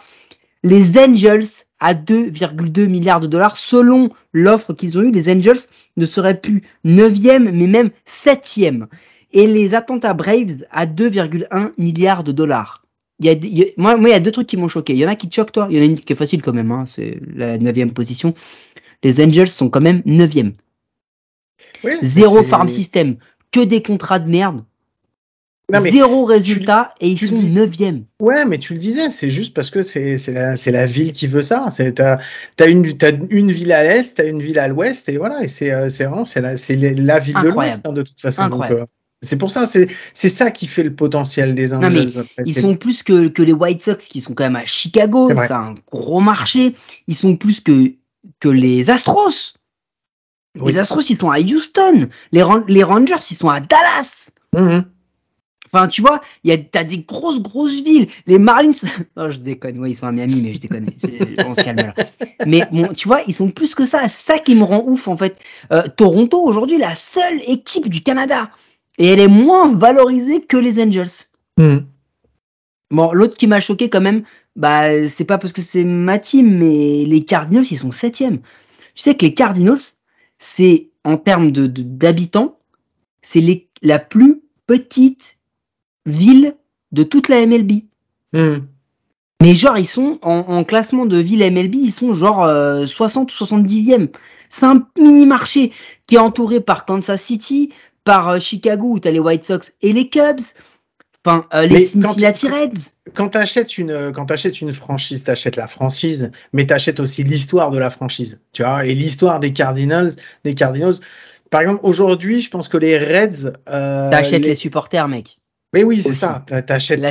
Les Angels à 2,2 milliards de dollars. Selon l'offre qu'ils ont eue, les Angels ne seraient plus 9e, mais même 7e et les Atlanta Braves à 2,1 milliards de dollars. Il y a, il y a- moi, moi, il y a deux trucs qui m'ont choqué. Il y en a qui te choquent, toi. Il y en a une qui est facile quand même. Hein. C'est la neuvième position. Les Angels sont quand même neuvième. Zéro farm system. Que des contrats de merde. Non, Zéro résultat et ils sont neuvième. Ouais, mais tu le disais, c'est juste parce que c'est la, ville qui veut ça. T'as as une, ville à l'est, t'as une ville à l'ouest, et voilà. Et c'est euh, vraiment c'est la, ville de l'ouest hein, de toute façon. Donc, Incroyable. euh, c'est pour ça, c'est ça qui fait le potentiel des Non, mais Angels. Ils sont plus que, que les White Sox qui sont quand même à Chicago. C'est un gros marché. Ils sont plus que, que les Astros. Oui. Les Astros, ils sont à Houston. Les, les Rangers, ils sont à Dallas. Mhm. Enfin, tu vois, il y a, t'as des grosses, grosses villes. Les Marlins, non, je déconne. Ouais, ils sont à Miami, mais je déconne. On se calme là. Mais bon, tu vois, ils sont plus que ça. C'est ça qui me rend ouf, en fait. Euh, Toronto, aujourd'hui, la seule équipe du Canada. Et elle est moins valorisée que les Angels. Mhm. Bon, l'autre qui m'a choqué quand même, bah, c'est pas parce que c'est ma team, mais les Cardinals, ils sont septième. Tu sais que les Cardinals, c'est, en termes de, d'habitants, c'est la plus petite ville de toute la MLB. Mhm. Mais genre, ils sont en, en classement de ville MLB, ils sont genre euh, 60 ou 70e. C'est un mini marché qui est entouré par Kansas City, par euh, Chicago où t'as les White Sox et les Cubs, enfin euh, les Cincinnati Reds. Quand t'achètes une, quand t'achètes une franchise, t'achètes la franchise, mais t'achètes aussi l'histoire de la franchise, tu vois, et l'histoire des Cardinals, des Cardinals. Par exemple, aujourd'hui, je pense que les Reds, euh, T'achètes les- les supporters, mec. Mais oui, c'est ça. T'a- T'achètes,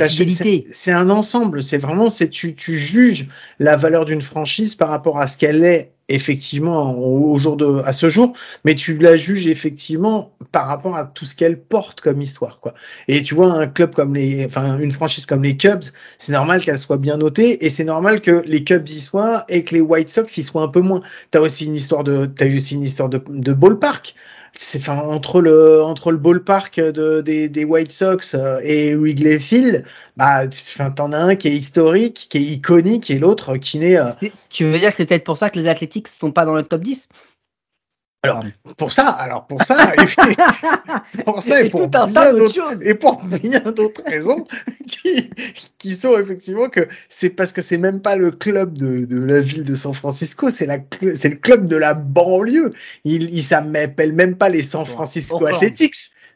c'est- un ensemble. C'est vraiment, c'est tu, tu juges la valeur d'une franchise par rapport à ce qu'elle est effectivement au, au jour de, à ce jour, mais tu la juges effectivement par rapport à tout ce qu'elle porte comme histoire, quoi. Et tu vois un club comme les, enfin une franchise comme les Cubs, c'est normal qu'elle soit bien notée et c'est normal que les Cubs y soient et que les White Sox y soient un peu moins. T'as aussi une histoire de, t'as eu aussi une histoire de, de ballpark c'est entre le entre le ballpark de, des, des White Sox euh, et Wrigley Field, bah t'en as un qui est historique, qui est iconique et l'autre qui n'est euh, Tu veux dire que c'est peut-être pour ça que les Athletics sont pas dans le top 10 pour ça. Alors pour ça, et pour ça et, Et pour bien d'autres et pour bien d'autres raisons qui, qui sont effectivement que c'est parce que c'est même pas le club de, de la ville de San Francisco, c'est la cl- c'est le club de la banlieue. Il il s'appelle même pas les San Francisco. Athletics.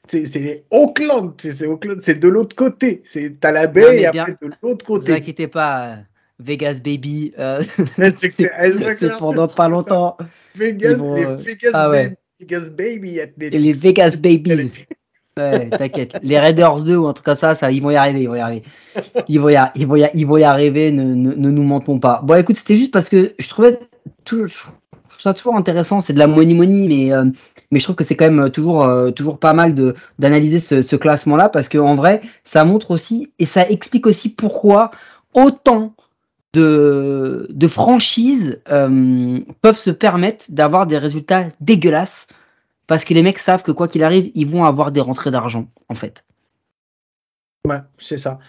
C'est c'est les Oakland, c'est c'est Oakland, c'est de l'autre côté. C'est t'as la baie et bien- après de l'autre Ne vous côté. inquiétez pas, Vegas Baby. euh, C'est pendant pas longtemps. Vegas, vont, les euh, Vegas, ah ouais. baby, Vegas Baby Athletics. Et les Vegas Babies. Ouais, t'inquiète. Les Raiders 2 ou en tout cas ça, ça, ils vont y arriver, ils vont y arriver. Ils vont y, ils vont y, ils vont y arriver, ne, ne, ne nous mentons pas. Bon, écoute, c'était juste parce que je trouvais tout, je trouve ça toujours intéressant, c'est de la money money, mais, euh, mais je trouve que c'est quand même toujours, euh, toujours pas mal de d'analyser ce, ce classement-là parce que en vrai, ça montre aussi et ça explique aussi pourquoi autant de, de franchises euh, peuvent se permettre d'avoir des résultats dégueulasses parce que les mecs savent que quoi qu'il arrive, ils vont avoir des rentrées d'argent, en fait. Ouais, c'est ça.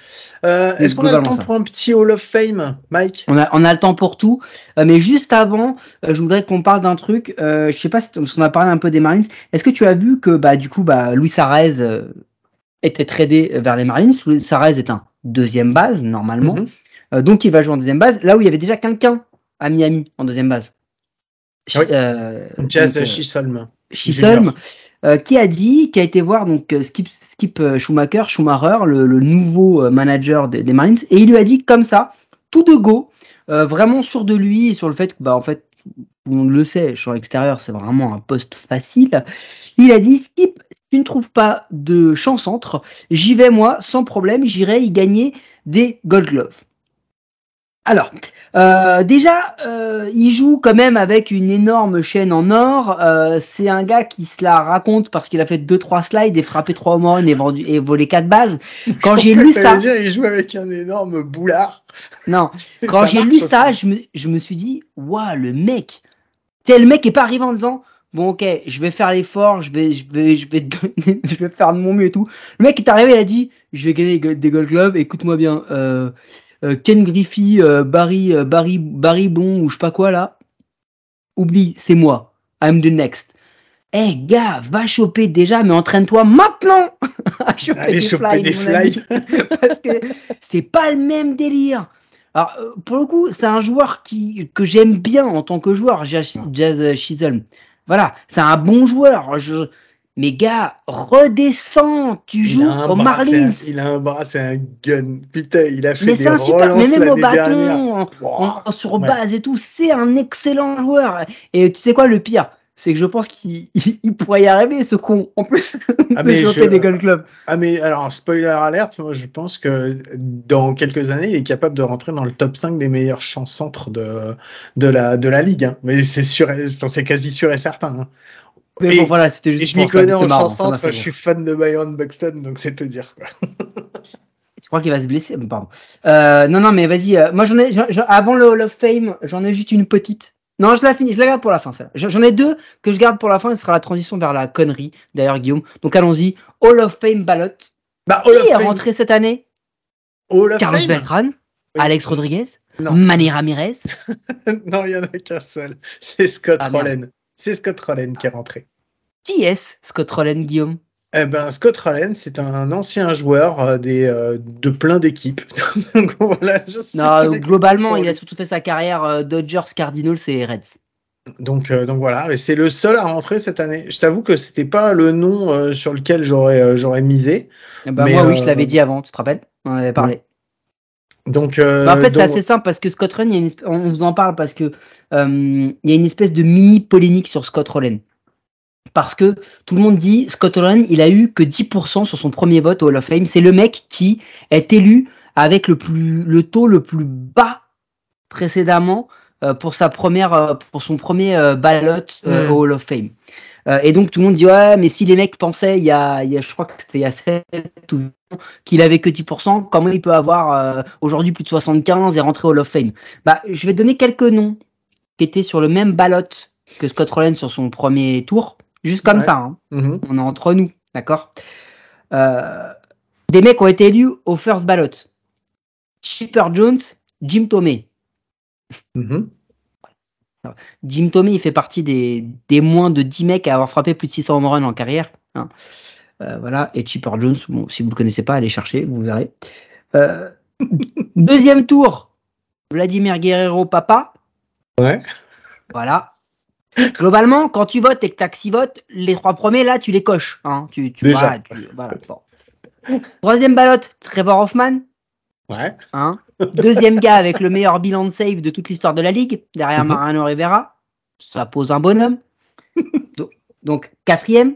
Euh, Est-ce qu'on a le temps ça. pour un petit Hall of Fame, Mike? On a, on a le temps pour tout, Euh, mais juste avant, euh, je voudrais qu'on parle d'un truc. Je sais pas si qu'on a parlé un peu des Marlins. Est-ce que tu as vu que bah du coup bah Luis euh, était tradé vers les Marlins Luis Arraez est un deuxième base normalement, Mhm. Donc il va jouer en deuxième base. Là où il y avait déjà quelqu'un à Miami en deuxième base. Oui. Euh, Jazz donc, euh, Chisholm. Chisholm, euh, qui a dit, qui a été voir donc euh, Skip, Skip euh, Schumacher, Schumacher, le, le nouveau euh, manager des, des Marines, et il lui a dit comme ça, tout de go, euh, vraiment sûr de lui et sur le fait que bah en fait, tout le monde le sait, sur l'extérieur c'est vraiment un poste facile. Il a dit Skip, tu ne trouves pas de champ-centre, j'y vais moi sans problème, j'irai y gagner des Gold Gloves. Alors, euh, déjà, euh, il joue quand même avec une énorme chaîne en or. Euh, c'est un gars qui se la raconte parce qu'il a fait deux trois slides et frappé trois home et vendu et volé quatre bases. Quand j'ai lu ça, dire, il joue avec un énorme boulard. Non, quand j'ai lu ça, je me, je me suis dit, waouh, le mec. Tu le mec est pas arrivé en disant, bon ok, je vais faire l'effort, je vais, je vais, je vais, je vais faire de mon mieux et tout. Le mec est arrivé, il a dit, je vais gagner des Gold Gloves. Écoute-moi bien. Euh, Ken Griffey, euh, Barry, euh, Barry, Barry Bon ou je sais pas quoi là. Oublie, c'est moi. I'm the next. Eh hey, gars, va choper déjà, mais entraîne-toi maintenant à choper Allez, des choper Des fly. Parce que c'est pas le même délire. Alors, pour le coup, c'est un joueur qui, que j'aime bien en tant que joueur, Jazz, Jazz Chisholm. Voilà, c'est un bon joueur. Je, mais gars, redescends, tu joues au Marlins. il a un bras, c'est un gun. Putain, il a fait mais des un super, mais même au bâton, sur base et tout, c'est un excellent joueur. Et tu sais quoi, le pire, c'est que je pense qu'il pourrait y arriver, ce con, en plus ah, mais je... des Gold Club. Ah mais alors, spoiler alert, moi je pense que dans quelques années, il est capable de rentrer dans le top 5 des meilleurs champs centres de, de, la, de la ligue. Hein. Mais c'est sûr, c'est quasi sûr et certain. Hein. Mais bon, voilà, c'était juste. Et je m'y connais en centre, je suis fan de Byron Buxton, donc c'est te dire quoi. Tu crois qu'il va se blesser Pardon. Euh, non, non, mais vas-y. Euh, moi, j'en ai, avant le Hall of Fame, j'en ai juste une petite. Non, je la finis, je la garde pour la fin, celle J'en ai deux que je garde pour la fin, ce sera la transition vers la connerie, d'ailleurs, Guillaume. Donc allons-y. Hall of Fame ballot. Bah, Qui est rentré cette année? Hall of Carlos Fame Beltran, Alex Rodriguez, Manny Ramirez. non, il y en a qu'un seul. C'est Scott ah, Rowland. C'est Scott Rowland qui est rentré. Qui est Scott Rowland, Guillaume? Eh ben, Scott Rowland, c'est un ancien joueur euh, des, euh, de plein d'équipes. voilà, non, globalement, il a surtout fait sa carrière euh, Dodgers, Cardinals et Reds. Donc, donc voilà, et c'est le seul à rentrer cette année. Je t'avoue que c'était pas le nom sur lequel j'aurais j'aurais misé. Eh ben, moi, oui, je l'avais dit avant, tu te rappelles? On avait parlé. Donc, bah, en fait, c'est assez simple parce que Scott Rowland, on vous en parle parce que il y a une espèce de mini polémique sur Scott Rowland parce que tout le monde dit Scott Rowland, il a eu que 10% sur son premier vote au Hall of Fame. C'est le mec qui est élu avec le plus le taux le plus bas précédemment euh, pour sa première euh, pour son premier euh, ballot mm. au Hall of Fame. et donc tout le monde dit ouais mais si les mecs pensaient il y a, il y a je crois que c'était il y a 7 ou qu'il avait que 10%, comment il peut avoir aujourd'hui plus de 75 et rentrer au Hall of Fame? Bah je vais donner quelques noms qui étaient sur le même ballot que Scott Rowland sur son premier tour. Juste comme ça. Hein. Mm-hmm. On est entre nous, d'accord? Euh, Des mecs ont été élus au first ballot. Chipper Jones, Jim Tomey. Mm-hmm. Jim Tomey, il fait partie des, des, moins de 10 mecs à avoir frappé plus de 600 home runs en carrière. Hein. Euh, voilà. Et Chipper Jones, bon, si vous ne le connaissez pas, allez chercher, vous verrez. Euh, deuxième tour, Vladimir Guerrero, papa. Ouais. Voilà. Globalement, quand tu votes et que tu as votes, les trois premiers là, tu les coches. Hein. Tu, tu, voilà, Troisième ballotte, Trevor Hoffman. Ouais. Hein. Deuxième gars avec le meilleur bilan de save de toute l'histoire de la ligue, derrière mhm. Mariano Rivera. Ça pose un bonhomme. Donc, quatrième.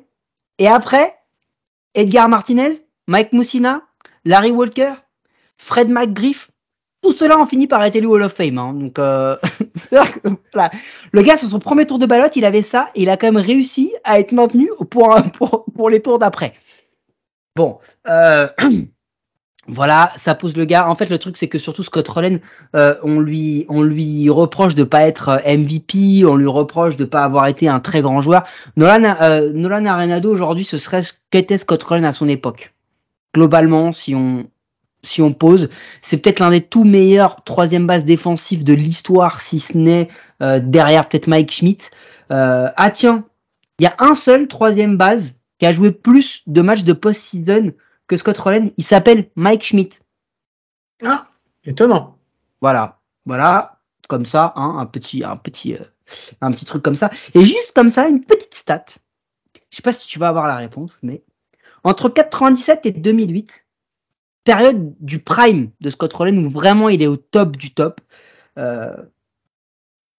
Et après, Edgar Martinez, Mike Moussina, Larry Walker, Fred McGriff, tout cela ont fini par être élu Hall of Fame. Hein. Donc, euh, le gars, sur son premier tour de ballotte, il avait ça et il a quand même réussi à être maintenu pour, les tours d'après. Bon, euh, voilà, ça pose le gars. En fait, le truc, c'est que surtout Scott Rowland, euh, on, lui, reproche de pas être MVP, on lui reproche de pas avoir été un très grand joueur. Nolan, Nolan Arenado, aujourd'hui, ce serait ce qu'était Scott Rowland à son époque. Globalement, si on, si on pose. C'est peut-être l'un des tout meilleurs troisième base défensifs de l'histoire, si ce n'est euh, derrière peut-être Mike Schmidt. Euh, ah tiens, il y a un seul troisième base qui a joué plus de matchs de post-season que Scott Rowland. Il s'appelle Mike Schmidt. Ah, étonnant. Voilà, voilà, comme ça, hein, un petit, un petit, euh, un petit truc comme ça. Et juste comme ça, une petite stat. Je sais pas si tu vas avoir la réponse, mais entre 97 et 2008, période du prime de Scott Rowland où vraiment il est au top du top. Euh,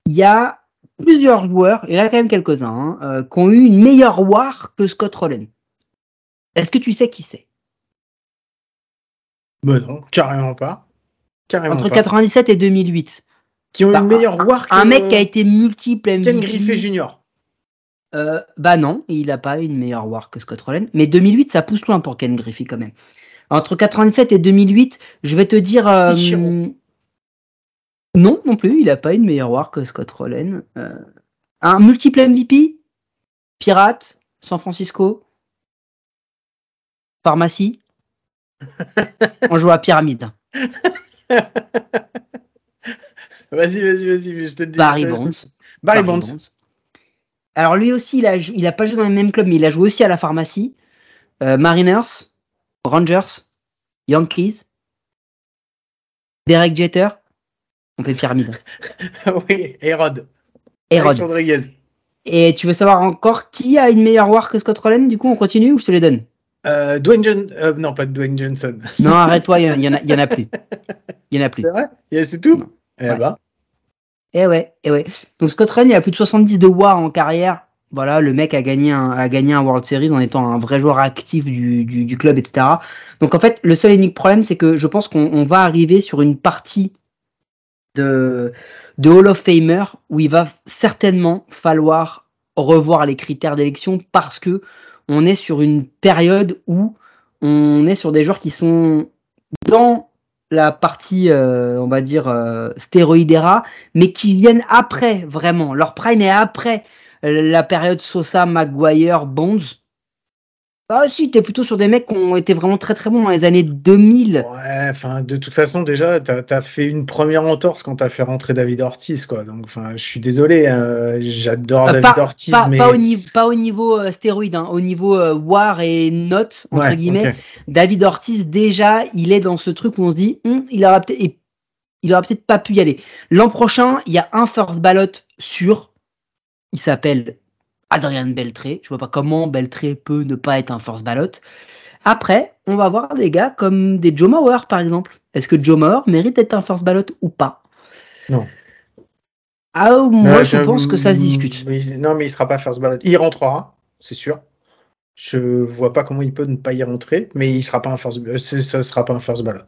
il y a plusieurs joueurs, et là quand même quelques-uns, hein, euh, qui ont eu une meilleure war que Scott Rowland. Est-ce que tu sais qui c'est? Mais non, carrément pas. Carrément Entre pas. 97 et 2008. Qui ont Bah, une meilleure war que Un mec qui a été multiple MVP. Ken Griffey Jr. Euh, bah non, il a pas une meilleure war que Scott Rowland. Mais 2008, ça pousse loin pour Ken Griffey quand même. Entre 97 et 2008, je vais te dire. euh, non, non plus, il a pas une meilleure war que Scott Rowland. Euh, un multiple MVP Pirate? San Francisco? Pharmacie? On joue à Pyramide. Vas-y, vas-y, vas-y, je te le dis. Barry Bonds. Barry Barry Bonds. Bonds. Alors lui aussi, il a, jou- il a pas joué dans le même club, mais il a joué aussi à la pharmacie. Euh, Mariners, Rangers, Yankees, Derek Jeter. On fait pyramide. oui, Hérode. Hérode. Rodriguez. Et tu veux savoir encore qui a une meilleure war que Scott Rowland Du coup, on continue ou je te les donne? Euh, Dwayne John... euh, non, pas Dwayne Johnson. Non, arrête-toi, il y, en a- en plus. Il y en a plus. C'est vrai? C'est tout? Eh Ouais. bah. Eh ouais, eh ouais. Donc Scott Rowland, il a plus de 70 de war en carrière. Voilà, le mec a gagné un, a gagné un World Series en étant un vrai joueur actif du, club, etc. Donc en fait, le seul et unique problème, c'est que je pense qu'on on va arriver sur une partie de, de Hall of Famer où il va certainement falloir revoir les critères d'élection parce que on est sur une période où on est sur des joueurs qui sont dans la partie, euh, on va dire, euh, stéroïdera, mais qui viennent après, vraiment. Leur prime est après la période Sosa, Maguire, Bonds. Ah si, t'es plutôt sur des mecs qui ont été vraiment très très bons dans les années 2000. Ouais, enfin, de toute façon, déjà, t'as as fait une première entorse quand t'as fait rentrer David Ortiz, quoi. Donc, enfin, je suis désolé, euh, j'adore Euh, David pas, Ortiz, pas, mais. pas au niveau, pas au niveau euh, stéroïde, hein, au niveau euh, war et note, entre Ouais, guillemets. David Ortiz, déjà, il est dans ce truc où on se dit, Hum, il aura peut-être, il- il aura peut-être pas pu y aller. L'an prochain, il y a un first ballot sûr. Il s'appelle Adrian Beltré. Je vois pas comment Beltré peut ne pas être un first ballot. Après, on va voir des gars comme des Joe Mauer, par exemple. Est-ce que Joe Mauer mérite d'être un first ballot ou pas? Non. Ah, moi, Ouais, je pense que ça se discute. non, mais il sera pas first ballot. Il rentrera, c'est sûr. Je vois pas comment il peut ne pas y rentrer, mais il sera pas un first, euh, ça sera pas un first ballot.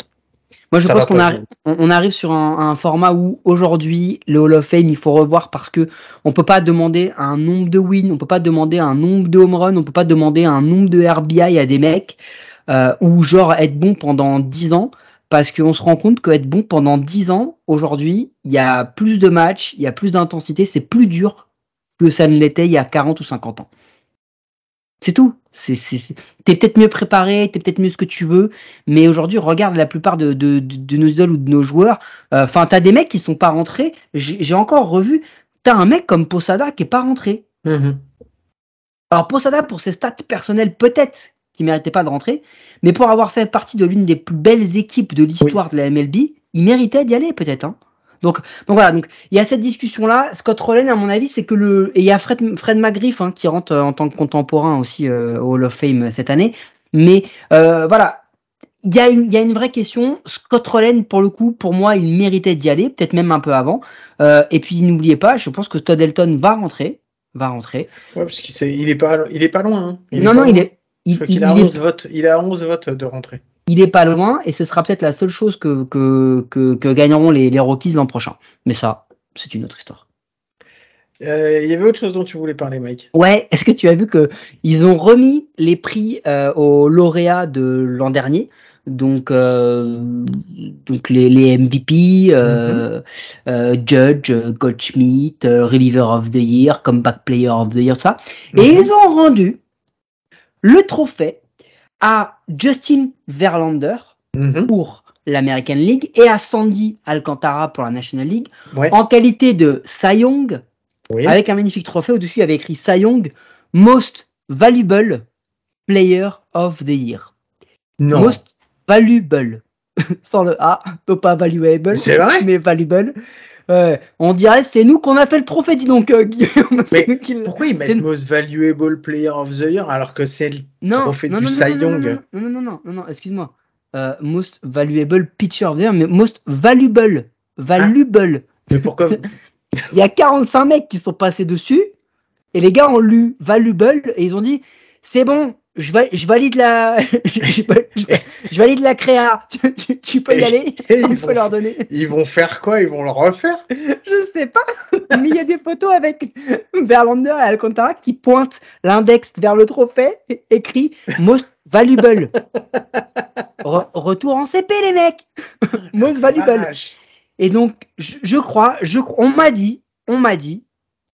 Moi, je Ça pense qu'on arri- on, arrive sur un, un format où aujourd'hui le Hall of Fame il faut revoir parce que on peut pas demander un nombre de wins, on peut pas demander un nombre de home runs, on peut pas demander un nombre de RBI à des mecs euh, ou genre être bon pendant 10 ans parce qu'on se rend compte que être bon pendant 10 ans aujourd'hui, il y a plus de matchs, il y a plus d'intensité, c'est plus dur que ça ne l'était il y a 40 ou 50 ans. C'est tout. C'est, c'est, c'est- T'es peut-être mieux préparé, t'es peut-être mieux ce que tu veux, mais aujourd'hui, regarde la plupart de, de, de, de nos idoles ou de nos joueurs. euh, Enfin, t'as des mecs qui sont pas rentrés. J'ai, encore revu. T'as un mec comme Posada qui est pas rentré. Alors Posada, pour ses stats personnelles, peut-être qu'il méritait pas de rentrer, mais pour avoir fait partie de l'une des plus belles équipes de l'histoire de la MLB, il méritait d'y aller peut-être. Hein. Donc, donc voilà, donc il y a cette discussion-là. Scott Rowland, à mon avis, c'est que le et il y a Fred, Fred McGriff hein, qui rentre euh, en tant que contemporain aussi euh, au Hall of Fame cette année. Mais euh, voilà, il y, a une, il y a une vraie question. Scott Rowland, pour le coup, pour moi, il méritait d'y aller, peut-être même un peu avant. Euh, et puis n'oubliez pas, je pense que Todd Elton va rentrer, va rentrer. Ouais, parce qu'il s'est- il est pas, il est pas loin. hein. Il non, est non, pas il loin. est, il, a il est 11 votes. Il a 11 votes de rentrée. Il est pas loin et ce sera peut-être la seule chose que, que, que, que gagneront les, les Rockies l'an prochain. Mais ça, c'est une autre histoire. Euh, Il y avait autre chose dont tu voulais parler, Mike? Ouais, est-ce que tu as vu que ils ont remis les prix euh, aux lauréats de l'an dernier? Donc, euh, donc les, les MVP, euh, euh, Judge, Goldschmidt, Reliever of the Year, Comeback Player of the Year, tout ça. Et Mhm. ils ont rendu le trophée à Justin Verlander Mhm. pour l'American League et à Sandy Alcantara pour la National League Ouais. en qualité de Cy Young Oui. avec un magnifique trophée au-dessus il avait écrit Cy Young Most Valuable Player of the Year. Non. Most Valuable sans le A, pas valuable, C'est vrai? mais valuable. Ouais, on dirait c'est nous qu'on a fait le trophée, dis donc euh, Guillaume. Mais Pourquoi ils mettent Most Valuable Player of the Year alors que c'est le non, trophée non, du non, non, Cy non, non, Young? Non, non, non, non, non, non, excuse-moi. Euh, most valuable pitcher of the year, mais most valuable. Valuable. Mais pourquoi Il y a 45 mecs qui sont passés dessus, et les gars ont lu valuable, et ils ont dit, c'est bon, je, va- je valide la, je, je- je valide la créa. Tu, tu- tu peux y Et- aller. et On ils peut vont- leur donner. Ils vont faire quoi? Ils vont le refaire? Je sais pas. Mais il y a des photos avec Verlander et Alcantara qui pointent l'index vers le trophée, é- écrit Most Valuable. Re- retour en CP, les mecs. Most Valuable. Vache. Et donc, je, crois, je, on m'a dit, on m'a dit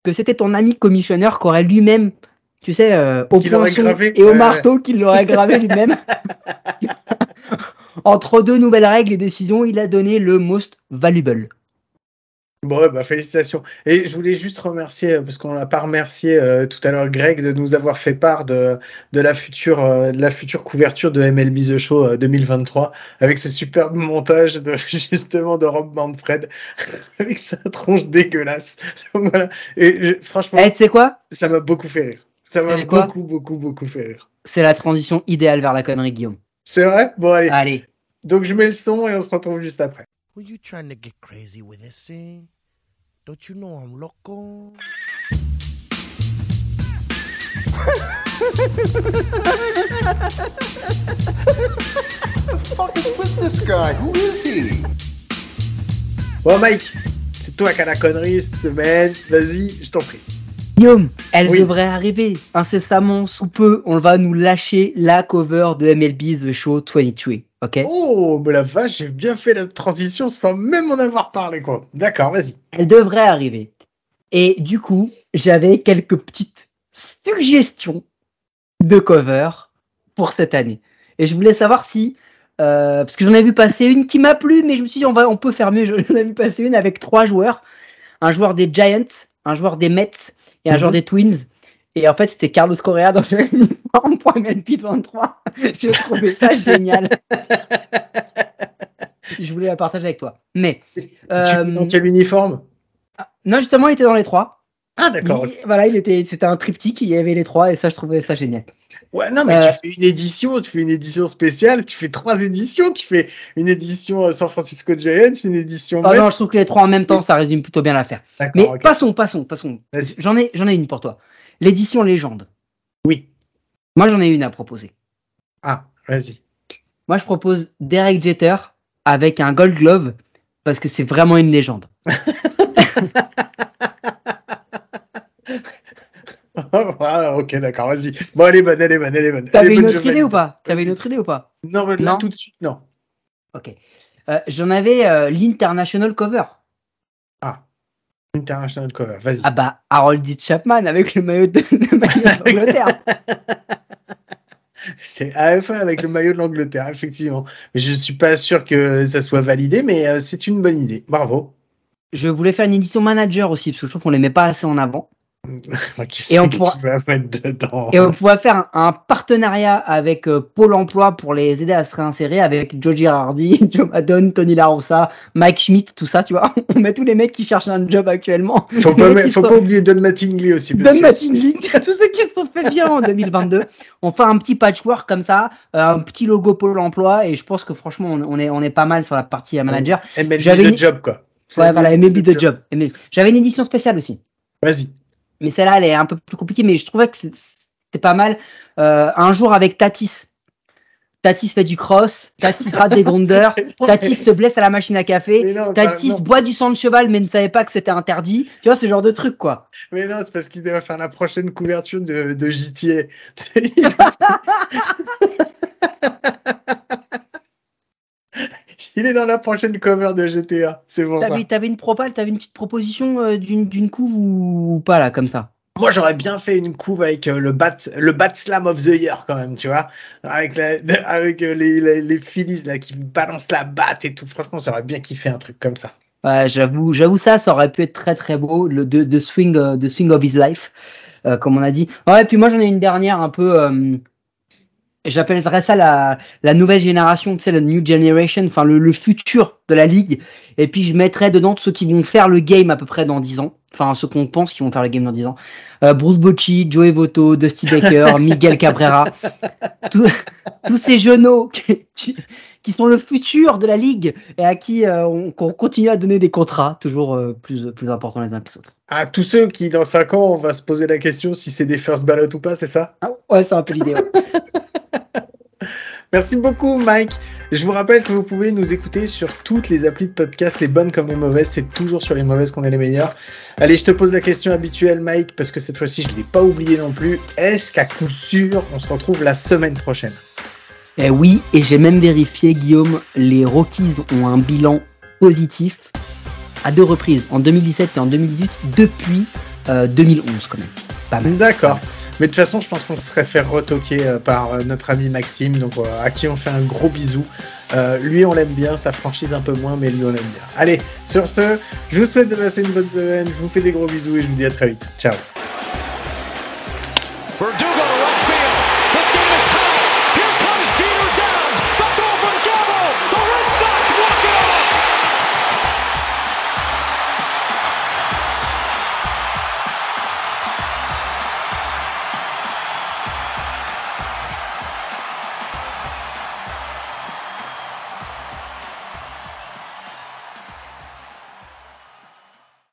que c'était ton ami commissionneur qui aurait lui-même, tu sais, euh, au poinçon et au marteau, qu'il l'aurait gravé lui-même. Entre deux nouvelles règles et décisions, il a donné le most valuable. Bon, ouais, bah, félicitations. Et je voulais juste remercier, euh, parce qu'on l'a pas remercié euh, tout à l'heure, Greg, de nous avoir fait part de, de, la, future, euh, de la future couverture de MLB The Show euh, 2023, avec ce superbe montage de, justement de Rob Manfred, avec sa tronche dégueulasse. Voilà. Et je- franchement, Eh, tu sais quoi? ça m'a beaucoup fait rire. Ça m'a beaucoup, beaucoup, beaucoup fait rire. C'est la transition idéale vers la connerie, Guillaume. C'est vrai? Bon, allez. Allez. Donc, je mets le son et on se retrouve juste après. Were you trying to get crazy with this thing? Don't you know I'm loco? fuck is with this guy? Who is he? Bon, Mike, c'est toi qui as la connerie cette semaine. Vas-y, je t'en prie. Guillaume, elle Oui. devrait arriver incessamment sous peu. On va nous lâcher la cover de MLB The Show 23. Ok? Oh, mais la vache, j'ai bien fait la transition sans même en avoir parlé, quoi. D'accord, vas-y. Elle devrait arriver. Et du coup, j'avais quelques petites suggestions de cover pour cette année. Et je voulais savoir si, euh, parce que j'en ai vu passer une qui m'a plu, mais je me suis dit on va, on peut faire mieux. J'en ai vu passer une avec trois joueurs, un joueur des Giants, un joueur des Mets et un Mhm. joueur des Twins. Et en fait, c'était Carlos Correa dans le uniforme pour MLB 23. J'ai trouvé ça génial. Je voulais la partager avec toi. Mais Tu euh, es dans quel uniforme? Non, justement, il était dans les trois. Ah, d'accord. Il- Voilà, il était, c'était un triptyque, il y avait les trois, et ça, je trouvais ça génial. Ouais, non, mais Euh, tu fais une édition, tu fais une édition spéciale, tu fais trois éditions, tu fais une édition euh, San Francisco Giants, une édition. Ah Mets. non, je trouve que les trois en même temps, ça résume plutôt bien l'affaire. D'accord, Mais passons, passons, passons. J'en ai, j'en ai une pour toi. L'édition légende. Oui. Moi, j'en ai une à proposer. Ah, vas-y. Moi, je propose Derek Jeter avec un Gold Glove parce que c'est vraiment une légende. voilà, ok, d'accord, vas-y. Bon, elle est bonne, elle est bonne, elle est bonne. T'avais une bonne, autre idée ou pas? T'avais une autre idée ou pas? Non, mais là, Non? tout de suite, non. Ok. Euh, j'en avais euh, l'international cover. International cover, vas-y. Ah bah Harold D. Chapman avec le maillot de, d'Angleterre. C'est AFA avec le maillot de l'Angleterre, effectivement. Mais je suis pas sûr que ça soit validé, mais euh, c'est une bonne idée. Bravo. Je voulais faire une édition manager aussi parce que je trouve qu'on les met pas assez en avant. Et on pourra- Et on pourrait faire un, un partenariat avec euh, Pôle Emploi pour les aider à se réinsérer avec Joe Girardi, Joe Maddon, Tony La Rosa, Mike Schmidt, tout ça, tu vois. On met tous les mecs qui cherchent un job actuellement. Faut pas, mais faut sont- pas oublier Don Mattingly aussi. Don Mattingly, tous ceux qui se sont fait bien en 2022. On fait un petit patchwork comme ça, euh, un petit logo Pôle Emploi et je pense que franchement on, on est on est pas mal sur la partie manager. MLB J'avais the une- job, quoi. Ouais, voilà, MLB the job. J'avais une édition spéciale aussi. Vas-y. Mais celle-là, elle est un peu plus compliquée, mais je trouvais que c'était pas mal. Euh, un jour avec Tatis. Tatis fait du cross, Tatis rate des grondeurs, Tatis se blesse à la machine à café, non, Tatis non. boit du sang de cheval mais ne savait pas que c'était interdit. Tu vois, ce genre de truc, quoi. Mais non, c'est parce qu'il devait faire la prochaine couverture de, de. Il est dans la prochaine cover de GTA. C'est ça. T'avais t'avais une propale, t'avais une petite proposition euh, d'une d'une couve ou, ou pas, là, comme ça? Moi, j'aurais bien fait une couve avec euh, le bat, le bat slam of the year quand même, tu vois, avec la, avec euh, les, les, les Phillies là qui balancent la batte et tout. Franchement, j'aurais bien kiffé un truc comme ça. Ouais, j'avoue, j'avoue ça, ça aurait pu être très très beau, le de, de swing, de swing of his life, euh, comme on a dit. Ouais, puis moi j'en ai une dernière un peu, j'appellerais ça la, la nouvelle génération, tu sais, la new generation, enfin le, le futur de la ligue. Et puis je mettrais dedans ceux qui vont faire le game à peu près dans 10 ans, enfin ceux qu'on pense qui vont faire le game dans 10 ans. Euh, Bruce Bocci, Joey Votto, Dusty Baker, Miguel Cabrera, tous, tous ces genoux qui, qui, qui sont le futur de la ligue et à qui euh, on, continue à donner des contrats toujours euh, plus, plus importants les uns que les autres. À tous ceux qui, dans 5 ans, on va se poser la question si c'est des first ballot ou pas, c'est ça? Ah, ouais, c'est un peu l'idée. ouais. Merci beaucoup, Mike. Je vous rappelle que vous pouvez nous écouter sur toutes les applis de podcast, les bonnes comme les mauvaises. C'est toujours sur les mauvaises qu'on est les meilleurs. Allez, je te pose la question habituelle, Mike, parce que cette fois-ci, je ne l'ai pas oublié non plus. Est-ce qu'à coup sûr, on se retrouve la semaine prochaine? Eh oui, et j'ai même vérifié, Guillaume, les Rockies ont un bilan positif à deux reprises, en 2017 et en 2018, depuis euh, 2011 quand même. D'accord. Mais de toute façon, je pense qu'on se serait fait retoquer euh, par euh, notre ami Maxime, donc euh, à qui on fait un gros bisou. Lui, on l'aime bien, sa franchise un peu moins, mais lui, on l'aime bien. Allez, sur ce, je vous souhaite de passer une bonne semaine, je vous fais des gros bisous et je vous dis à très vite. Ciao.